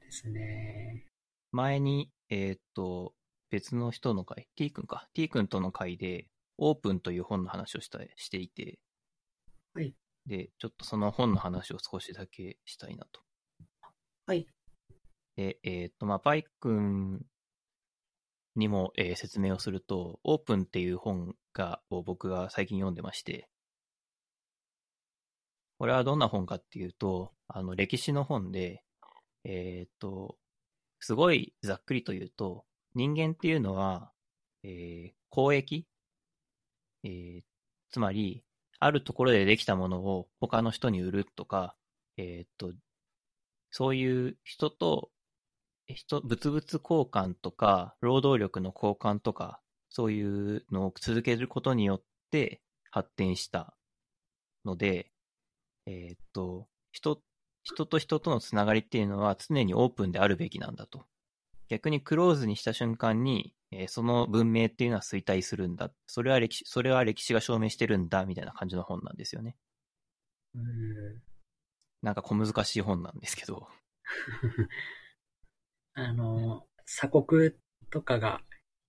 ですね。前に、えーっと、別の人の会、T 君か。T 君との会で、オープンという本の話をしたしていて、はい。で、ちょっとその本の話を少しだけしたいなと。はい。で、えーっと、まあ、パイ君にも、えー説明をすると、オープンっていう本が、を僕が最近読んでまして、これはどんな本かっていうと、あの、歴史の本で、えーっと、すごいざっくりと言うと、人間っていうのは、えー交易、えーつまり、あるところでできたものを他の人に売るとか、えーっと、そういう人と、人、物々交換とか、労働力の交換とか、そういうのを続けることによって発展したので、えーっと、人、人と人とのつながりっていうのは常にオープンであるべきなんだと。逆にクローズにした瞬間に、えーその文明っていうのは衰退するんだ。それは歴史、それは歴史が証明してるんだ、みたいな感じの本なんですよね。うんなんか小難しい本なんですけど。あの、鎖国とかが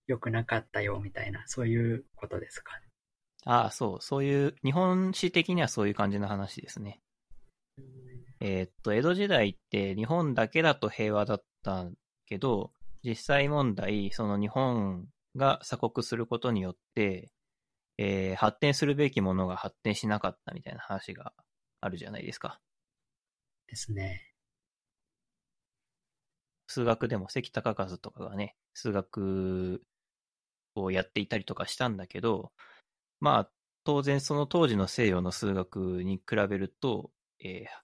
良くなかったよみたいな、そういうことですかね。ああ、そう、そういう、日本史的にはそういう感じの話ですね。えーっと、江戸時代って日本だけだと平和だったけど、実際問題、その日本が鎖国することによって、えー発展するべきものが発展しなかったみたいな話があるじゃないですか。ですね。数学でも関高和とかがね、数学をやっていたりとかしたんだけど、まあ、当然その当時の西洋の数学に比べると、えー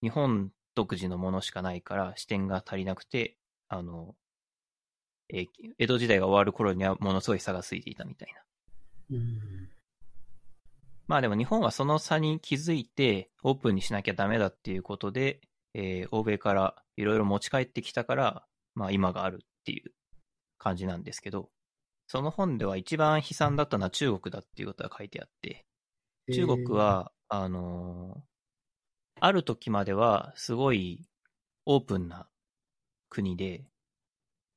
日本独自のものしかないから視点が足りなくて、あの、えー江戸時代が終わる頃にはものすごい差がついていたみたいな。うん。まあでも日本はその差に気づいてオープンにしなきゃダメだっていうことで、えー欧米からいろいろ持ち帰ってきたから、まあ今があるっていう感じなんですけど、その本では一番悲惨だったのは中国だっていうことが書いてあって、中国は、あのーある時まではすごいオープンな国で、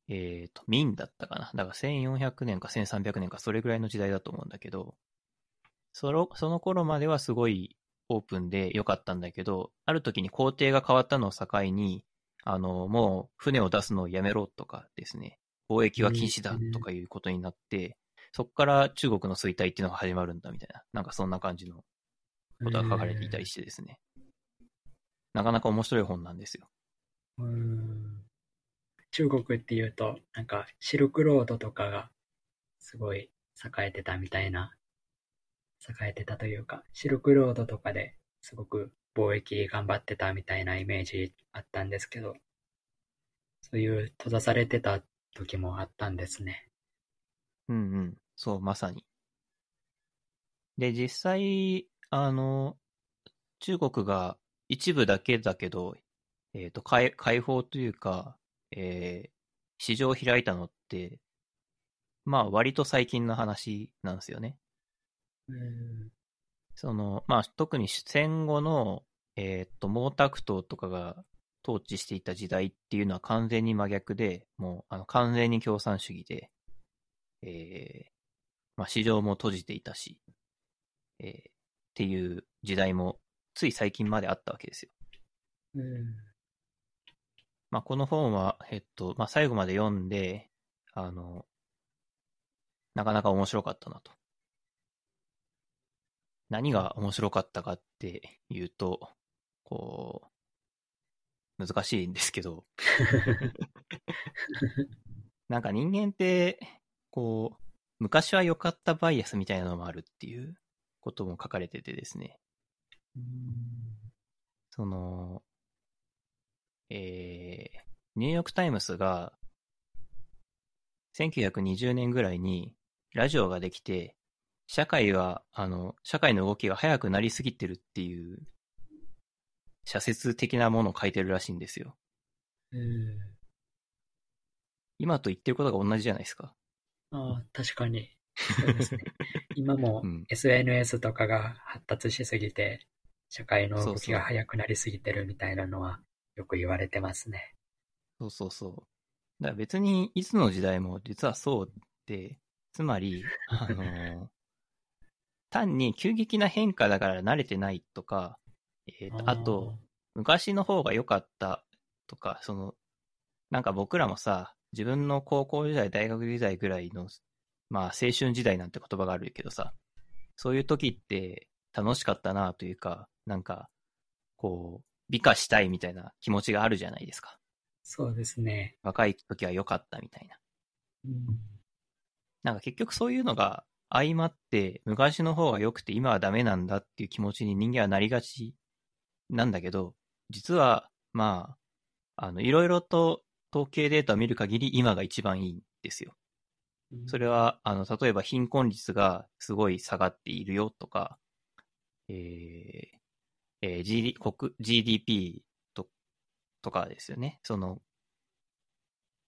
えっ、と、明だったかな。だから1400年か1300年かそれぐらいの時代だと思うんだけど、そのその頃まではすごいオープンで良かったんだけど、ある時に皇帝が変わったのを境に、あの、もう船を出すのをやめろとかですね、貿易は禁止だとかいうことになって、そこから中国の衰退っていうのが始まるんだみたいな、なんかそんな感じのことが書かれていたりしてですね。なかなか面白い本なんですよ。うん中国っていうと、なんかシルクロードとかがすごい栄えてたみたいな、栄えてたというか、シルクロードとかですごく貿易頑張ってたみたいなイメージあったんですけど、そういう閉ざされてた時もあったんですね。うんうん。そう、まさに。で、実際、あの、中国が一部だけだけど、えっ、と、開、開放というか、えー市場を開いたのって、まあ、割と最近の話なんですよね。うん。その、まあ、特に戦後の、えーっと、毛沢東とかが統治していた時代っていうのは完全に真逆で、もう、あの、完全に共産主義で、えーまあ、市場も閉じていたし、えーっていう時代も、つい最近まであったわけですよ。うん。まあ、この本は、えっと、まあ、最後まで読んで、あの、なかなか面白かったなと。何が面白かったかっていうと、こう、難しいんですけど、なんか人間って、こう、昔は良かったバイアスみたいなのもあるっていうことも書かれててですね。うんその、えー、ニューヨークタイムズが、1920年ぐらいにラジオができて、社会は、あの、社会の動きが速くなりすぎてるっていう、社説的なものを書いてるらしいんですよ。うん。今と言ってることが同じじゃないですか。ああ、確かに。そうですね。今もうん SNS とかが発達しすぎて、社会の動きが速くなりすぎてるみたいなのはよく言われてますね。そうそうそう。だから別にいつの時代も実はそうで、つまり、あの単に急激な変化だから慣れてないとか、えーとあと、、昔の方が良かったとか、その、なんか僕らもさ、自分の高校時代、大学時代ぐらいの、まあ青春時代なんて言葉があるけどさ、そういう時って楽しかったなというか、なんか、こう、美化したいみたいな気持ちがあるじゃないですか。そうですね。若い時は良かったみたいな。うんなんか結局そういうのが相まって、昔の方が良くて今はダメなんだっていう気持ちに人間はなりがちなんだけど、実は、まあ、あの、いろいろと統計データを見る限り今が一番いいんですよ。それは、あの、例えば貧困率がすごい下がっているよとか、えーえー GD 国 GDP ととかですよね。その、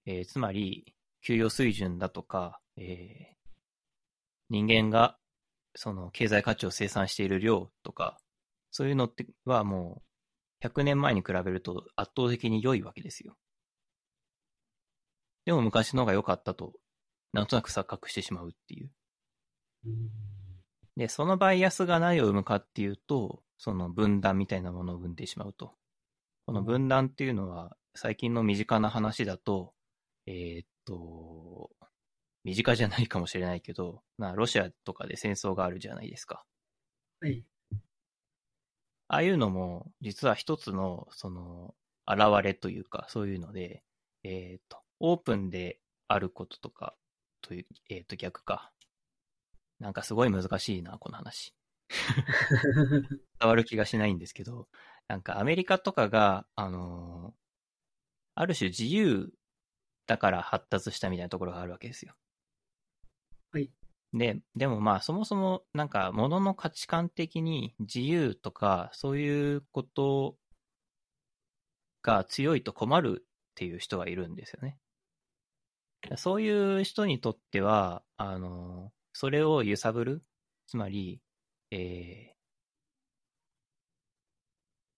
えーつまり、給与水準だとか、えー人間が、その、経済価値を生産している量とか、そういうのってはもう、100年前に比べると圧倒的に良いわけですよ。でも昔の方が良かったと、なんとなく錯覚してしまうっていう。うんで、そのバイアスが何を生むかっていうと、その分断みたいなものを生んでしまうと。この分断っていうのは、最近の身近な話だと、えーっと、身近じゃないかもしれないけど、まあ、ロシアとかで戦争があるじゃないですか。はい。ああいうのも、実は一つの、その、現れというか、そういうので、えーっと、オープンであることとか、という、えーっと、逆か。なんかすごい難しいな、この話。伝わる気がしないんですけど、なんかアメリカとかが、あのーある種自由だから発達したみたいなところがあるわけですよ。はい。で、でもまあそもそもなんか物の価値観的に自由とかそういうことが強いと困るっていう人がいるんですよね。そういう人にとっては、あのそれを揺さぶる、つまり、えー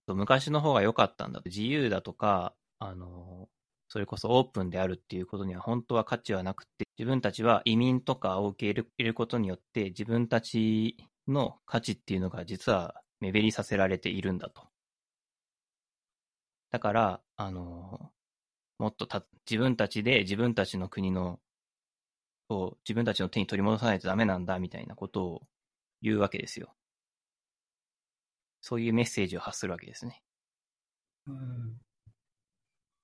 昔の方が良かったんだと。自由だとか、あの、それこそオープンであるっていうことには本当は価値はなくて、自分たちは移民とかを受け入れることによって、自分たちの価値っていうのが実は目減りさせられているんだと。だから、あの、もっとた自分たちで自分たちの国のを自分たちの手に取り戻さないとダメなんだみたいなことを言うわけですよ。そういうメッセージを発するわけですね。うん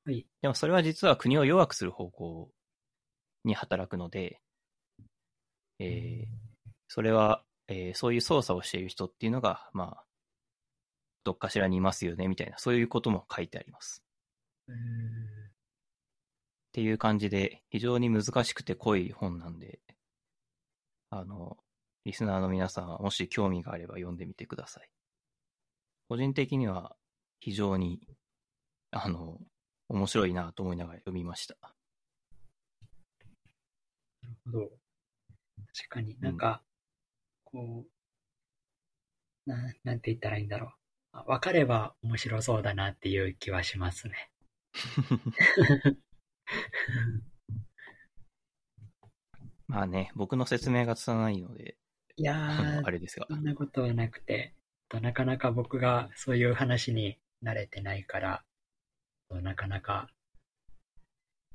はい。でもそれは実は国を弱くする方向に働くので、えーそれは、えーそういう操作をしている人っていうのが、まあ、どっかしらにいますよね、みたいな、そういうことも書いてあります。うんっていう感じで、非常に難しくて濃い本なんで、あの、リスナーの皆さん、もし興味があれば読んでみてください。個人的には非常に、あの、面白いなと思いながら読みました。なるほど。確かになんか、こう、な、なんて言ったらいいんだろう。あわかれば面白そうだなっていう気はしますね。まあね、僕の説明がつたないので、いやあれですが。そんなことはなくて、となかなか僕がそういう話に慣れてないから、となかなか、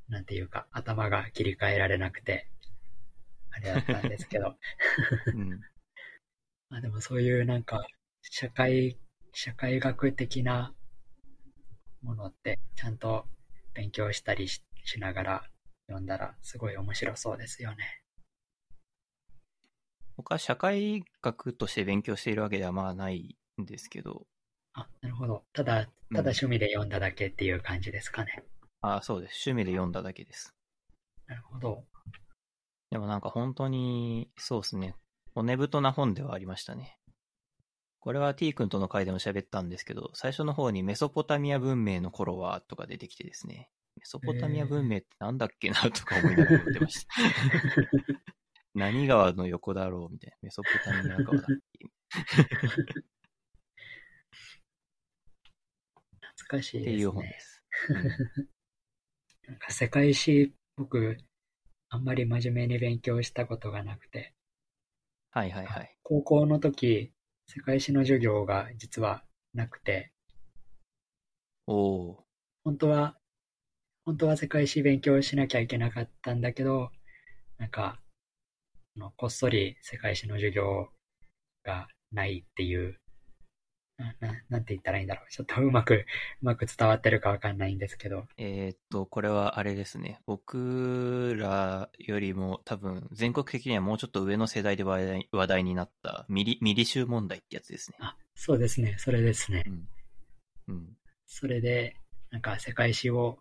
なんていうか、頭が切り替えられなくて、あれだったんですけど、うん。まあでもそういうなんか、社会、社会学的なものって、ちゃんと勉強したりししながら読んだら、すごい面白そうですよね。僕は社会学として勉強しているわけではまあないんですけど、あ、なるほど。ただ、ただ趣味で読んだだけっていう感じですかね。ああ、そうです。趣味で読んだだけです。なるほど。でもなんか本当に、そうですね。骨太な本ではありましたね。これは T 君との回でも喋ったんですけど、最初の方にメソポタミア文明の頃はとか出てきてですね。メソポタミア文明ってなんだっけなとか思いながら読んでました。何川の横だろうみたいな。メソポタミア川だっけ懐かしいですね。っていう本です。うんなんか世界史、僕、あんまり真面目に勉強したことがなくて、はいはいはい。高校の時、世界史の授業が実はなくて、おー。本当は、本当は世界史勉強しなきゃいけなかったんだけど、なんか、こっそり世界史の授業がないっていう、な、な なんて言ったらいいんだろう。ちょっとうまく、うまく伝わってるかわかんないんですけど、えーっと、これはあれですね。僕らよりも多分全国的にはもうちょっと上の世代で話題話題になったミリ、ミリ州問題ってやつですね。あ、そうですね、それですね。うん。うん。それで、なんか世界史を、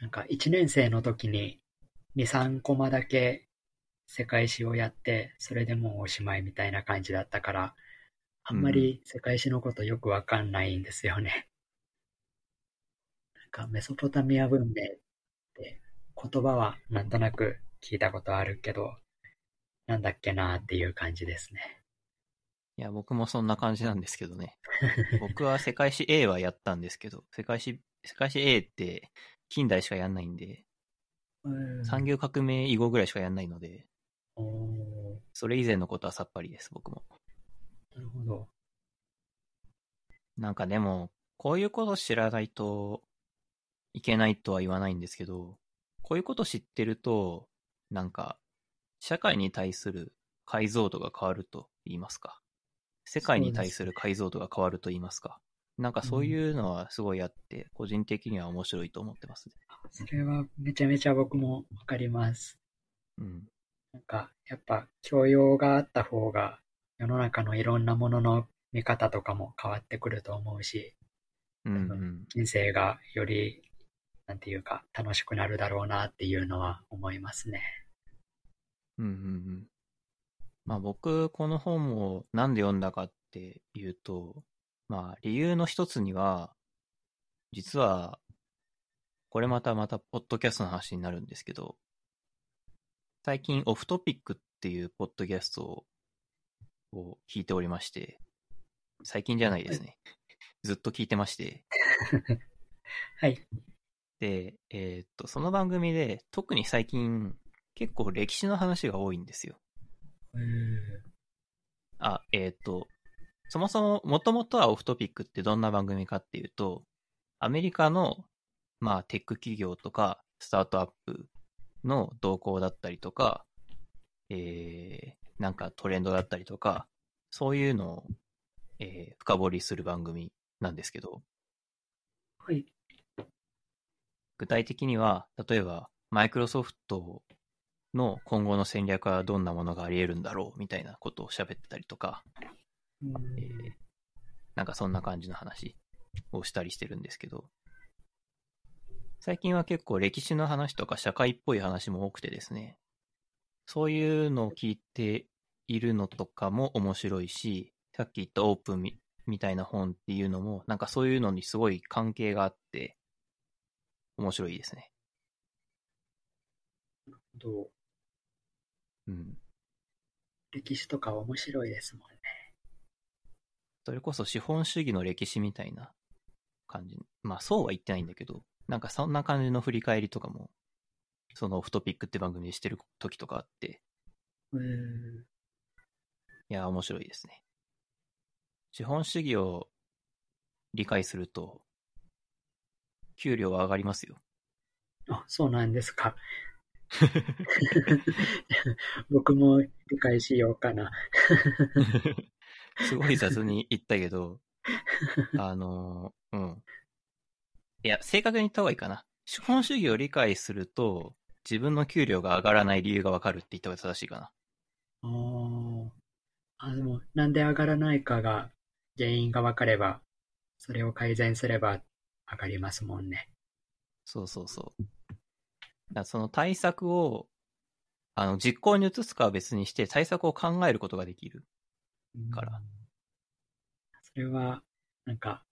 なんか1年生の時に2、3コマだけ世界史をやって、それでもうおしまいみたいな感じだったから、あんまり世界史のことよくわかんないんですよね。なんかメソポタミア文明って言葉はなんとなく聞いたことあるけど、なんだっけなっていう感じですね。いや、僕もそんな感じなんですけどね。僕は世界史 A はやったんですけど、世界史、世界史 A って近代しかやんないんで、うん産業革命以後ぐらいしかやんないので、それ以前のことはさっぱりです、僕も。なるほど。なんかでも、こういうこと知らないといけないとは言わないんですけど、こういうこと知ってると、なんか、社会に対する解像度が変わると言いますか。世界に対する解像度が変わると言いますか。なんかそういうのはすごいあって、個人的には面白いと思ってますね。それはめちゃめちゃ僕もわかります。うん。なんか、やっぱ教養があった方が世の中のいろんなものの見方とかも変わってくると思うし、うんうん。人生がより、なんていうか、楽しくなるだろうなっていうのは思いますね。うんうんうん。まあ僕、この本をなんで読んだかっていうと、まあ理由の一つには、実は、これまたまたポッドキャストの話になるんですけど、最近オフトピックっていうポッドキャストをを聞いておりまして、最近じゃないですね。ずっと聞いてまして、はい。で、えーっと、その番組で特に最近結構歴史の話が多いんですよ。うーあ、えっ、と、そもそも、もともとはオフトピックってどんな番組かっていうと、アメリカの、まあ、テック企業とか、スタートアップの動向だったりとか、えー、なんかトレンドだったりとか、そういうのを、えー深掘りする番組なんですけど、はい。具体的には、例えば、マイクロソフトの今後の戦略はどんなものがあり得るんだろうみたいなことを喋ってたりとか、えーなんかそんな感じの話をしたりしてるんですけど、最近は結構歴史の話とか社会っぽい話も多くてですね、そういうのを聞いているのとかも面白いし、さっき言ったオープンみみたいな本っていうのも、なんかそういうのにすごい関係があって、面白いですね。どううん。歴史とか面白いですもんね。それこそ資本主義の歴史みたいな感じ。まあそうは言ってないんだけど、なんかそんな感じの振り返りとかも、そのオフトピックって番組でしてる時とかあって、うーん。いや、面白いですね。資本主義を理解すると、給料は上がりますよ。あ、そうなんですか。僕も理解しようかな。すごい雑に言ったけど、あの、うん。いや、正確に言った方がいいかな。資本主義を理解すると、自分の給料が上がらない理由がわかるって言った方が正しいかな。あーあ、でも、なんで上がらないかが、原因が分かれば、それを改善すれば上がりますもんね。そうそうそう。その対策を、あの、実行に移すかは別にして、対策を考えることができる。からうんそれは、なんか、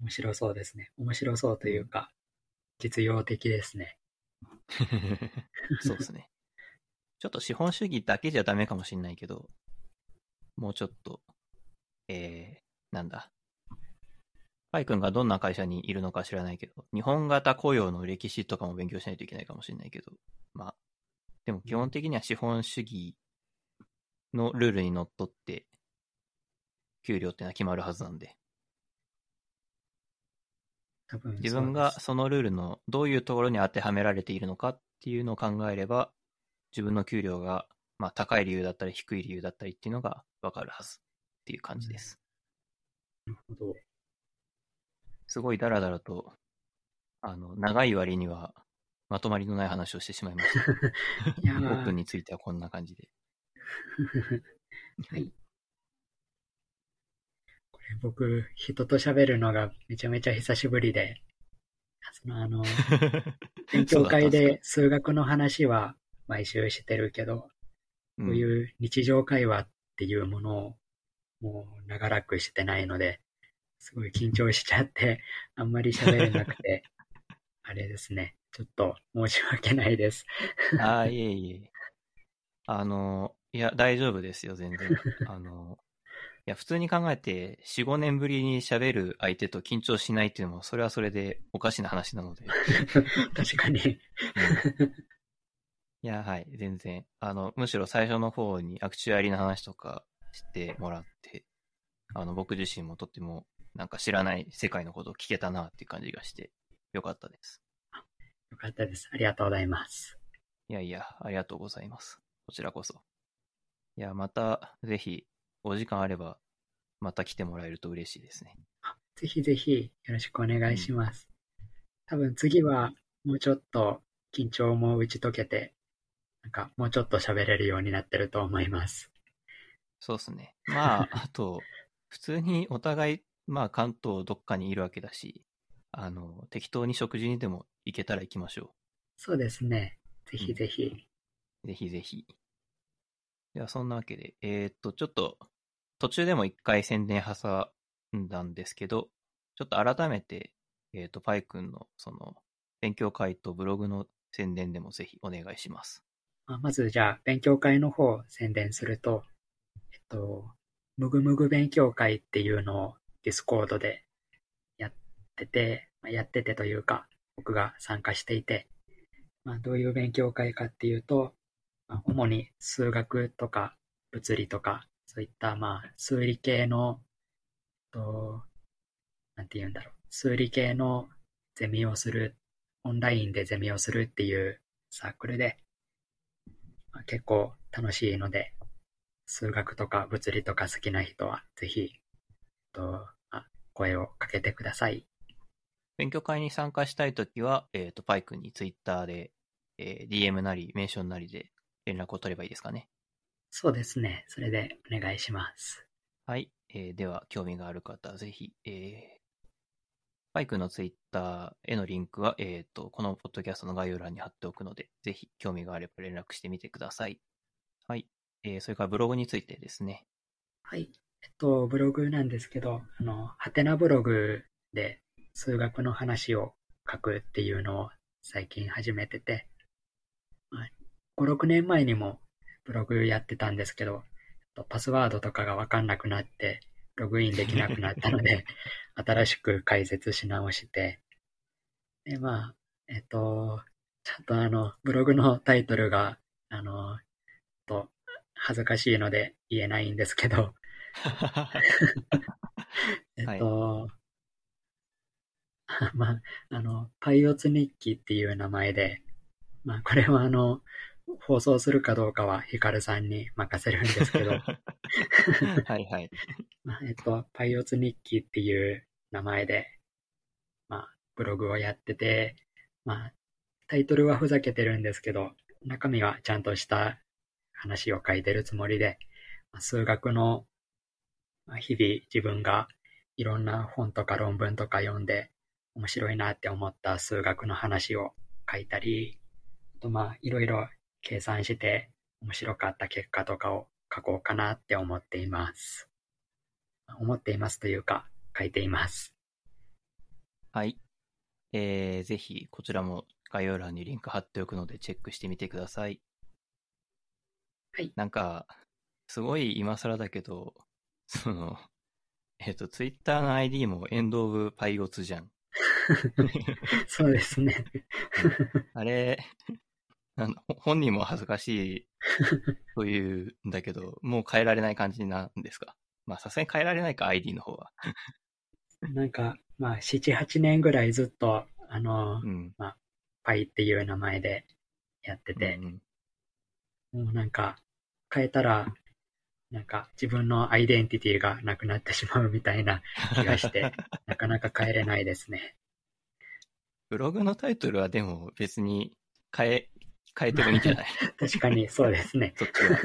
面白そうですね。面白そうというか、実用的ですね。そうですね。ちょっと資本主義だけじゃダメかもしれないけど、もうちょっと、えー、なんだ。パイ君がどんな会社にいるのか知らないけど、日本型雇用の歴史とかも勉強しないといけないかもしれないけど、まあ、でも基本的には資本主義のルールにのっとって、給料ってのは決まるはずなんで、多分自分がそのルールのどういうところに当てはめられているのかっていうのを考えれば、自分の給料が、まあ、高い理由だったり低い理由だったりっていうのがわかるはずっていう感じです。なるほど。すごいダラダラと、あの、長い割にはまとまりのない話をしてしまいました。いやオープンーについてはこんな感じで。はい。これ僕、人と喋るのがめちゃめちゃ久しぶりで、そのあの、勉強会で数学の話は毎週してるけど、こうんういう日常会話っていうものをもう長らくしてないので、すごい緊張しちゃって、あんまり喋れなくて、あれですね。ちょっと申し訳ないです。ああ、いえいえ。あの、いや、大丈夫ですよ、全然。あの、いや、普通に考えて、4、5年ぶりに喋る相手と緊張しないっていうのも、それはそれでおかしな話なので。確かに。うんいや、はい、全然。あの、むしろ最初の方にアクチュアリの話とかしてもらって、あの、僕自身もとっても、なんか知らない世界のことを聞けたなっていう感じがして、よかったです。よかったです。ありがとうございます。いやいや、ありがとうございます。こちらこそ。いや、また、ぜひ、お時間あれば、また来てもらえると嬉しいですね。ぜひぜひよろしくお願いします。多分次はもうちょっと緊張も打ち解けて、なんかもうちょっと喋れるようになってると思います。そうですね。まあ、あと、普通にお互い、まあ、関東どっかにいるわけだし、あの、適当に食事にでも行けたら行きましょそうですね。ぜひぜひ。う。ぜひぜひ。では、そんなわけで、えーっと、ちょっと、途中でも一回宣伝挟んだんですけど、ちょっと改めて、えーっと、パイ君の、その、勉強会とブログの宣伝でもぜひお願いします。まずじゃあ勉強会の方を宣伝すると、えっと、むぐむぐ勉強会っていうのを Discord でやってて、まあやっててというか、僕が参加していて、まあ、どういう勉強会かっていうと、まあ、主に数学とか物理とか、そういったまあ数理系の、えっと、なんて言うんだろう、数理系のゼミをする、オンラインでゼミをするっていうサークルで、結構楽しいので、数学とか物理とか好きな人はぜひ、と、あ声をかけてください。勉強会に参加したいときは、えっ、と、パイ君にツイッターで、えー DM なり、メンションなりで連絡を取ればいいですかね。そうですね。それでお願いします。はい。えーでは、興味がある方、ぜひ、えー、パイ君のツイッターへのリンクは、えっ、と、このポッドキャストの概要欄に貼っておくので、ぜひ、興味があれば連絡してみてください。はい。えー、それからブログについてですね。はい。えっと、ブログなんですけど、あの、ハテナブログで数学の話を書くっていうのを最近始めてて、まあ5、6年前にもブログやってたんですけど、パスワードとかがわかんなくなって、ログインできなくなったので、新しく解説し直して、で、まあ、えっと、ちゃんとあの、ブログのタイトルが、あの、と、恥ずかしいので言えないんですけど、えっと、まあ、あの、パイオツ日記っていう名前で、まあ、これはあの、放送するかどうかはヒカルさんに任せるんですけど、はいはい。まあ、えっと、パイオツ日記っていう名前で、まあ、ブログをやってて、まあ、タイトルはふざけてるんですけど、中身はちゃんとした話を書いてるつもりで、まあ数学の、まあ日々自分がいろんな本とか論文とか読んで面白いなって思った数学の話を書いたり、あとまあ、いろいろ計算して面白かった結果とかを書こうかなって思っています。思っていますというか、書いています。はい。えー、ぜひ、こちらも概要欄にリンク貼っておくのでチェックしてみてください。はい。なんか、すごい今更だけど、その、えっ、と、ツイッターの ID もエンドオブパイオツじゃん。そうですね。あれ、あのほ本人も恥ずかしい というんだけど、もう変えられない感じなんですか？まあ、さすがに変えられないか、ID の方は。なんか、まあ、7、8年ぐらいずっと、あの、うん。パイっていう名前でやってて、うんもうなんか、変えたら、なんか自分のアイデンティティがなくなってしまうみたいな 気がして、なかなか変えれないですね。ブログのタイトルはでも別に変え、変えてもいいんじゃない？確かにそうですね。そっちは。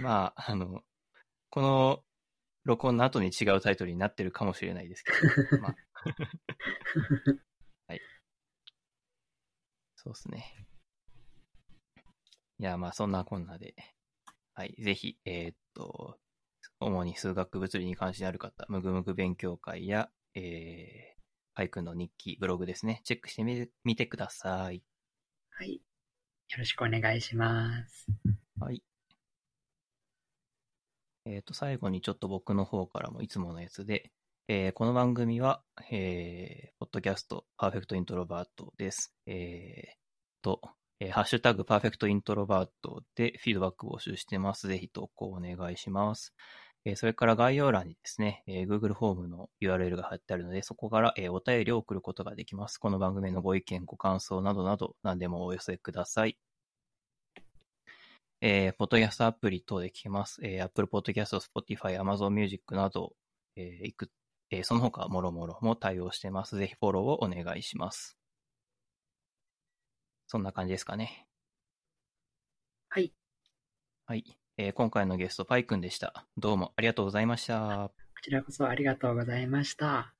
まあ、あの、この録音の後に違うタイトルになってるかもしれないですけど、まあ、はい。そうですね。いや、まあ、そんなこんなで、はい、ぜひ、えーっと、主に数学物理に関心ある方、むぐむぐ勉強会や、えー、パイ君の日記、ブログですね、チェックしてみみてください。はい。よろしくお願いします。はい。えっ、と、最後にちょっと僕の方からもいつものやつで、えーこの番組は、えー、ポッドキャスト、 Perfect Introvert です。えー、と、えーハッシュタグ、 Perfect Introvert でフィードバック募集してます。ぜひ投稿お願いします。えーそれから概要欄にですね、えー Google フォームの URL が貼ってあるので、そこから、えーお便りを送ることができます。この番組へのご意見、ご感想などなど、何でもお寄せください。えー、ポッドキャストアプリ等で聞けます。えー、Apple Podcast、Spotify、Amazon Music など、えーいく、えーその他、もろもろも対応してます。ぜひフォローをお願いします。そんな感じですかね。はい。はい。えー今回のゲスト、パイくんでした。どうもありがとうございました。こちらこそありがとうございました。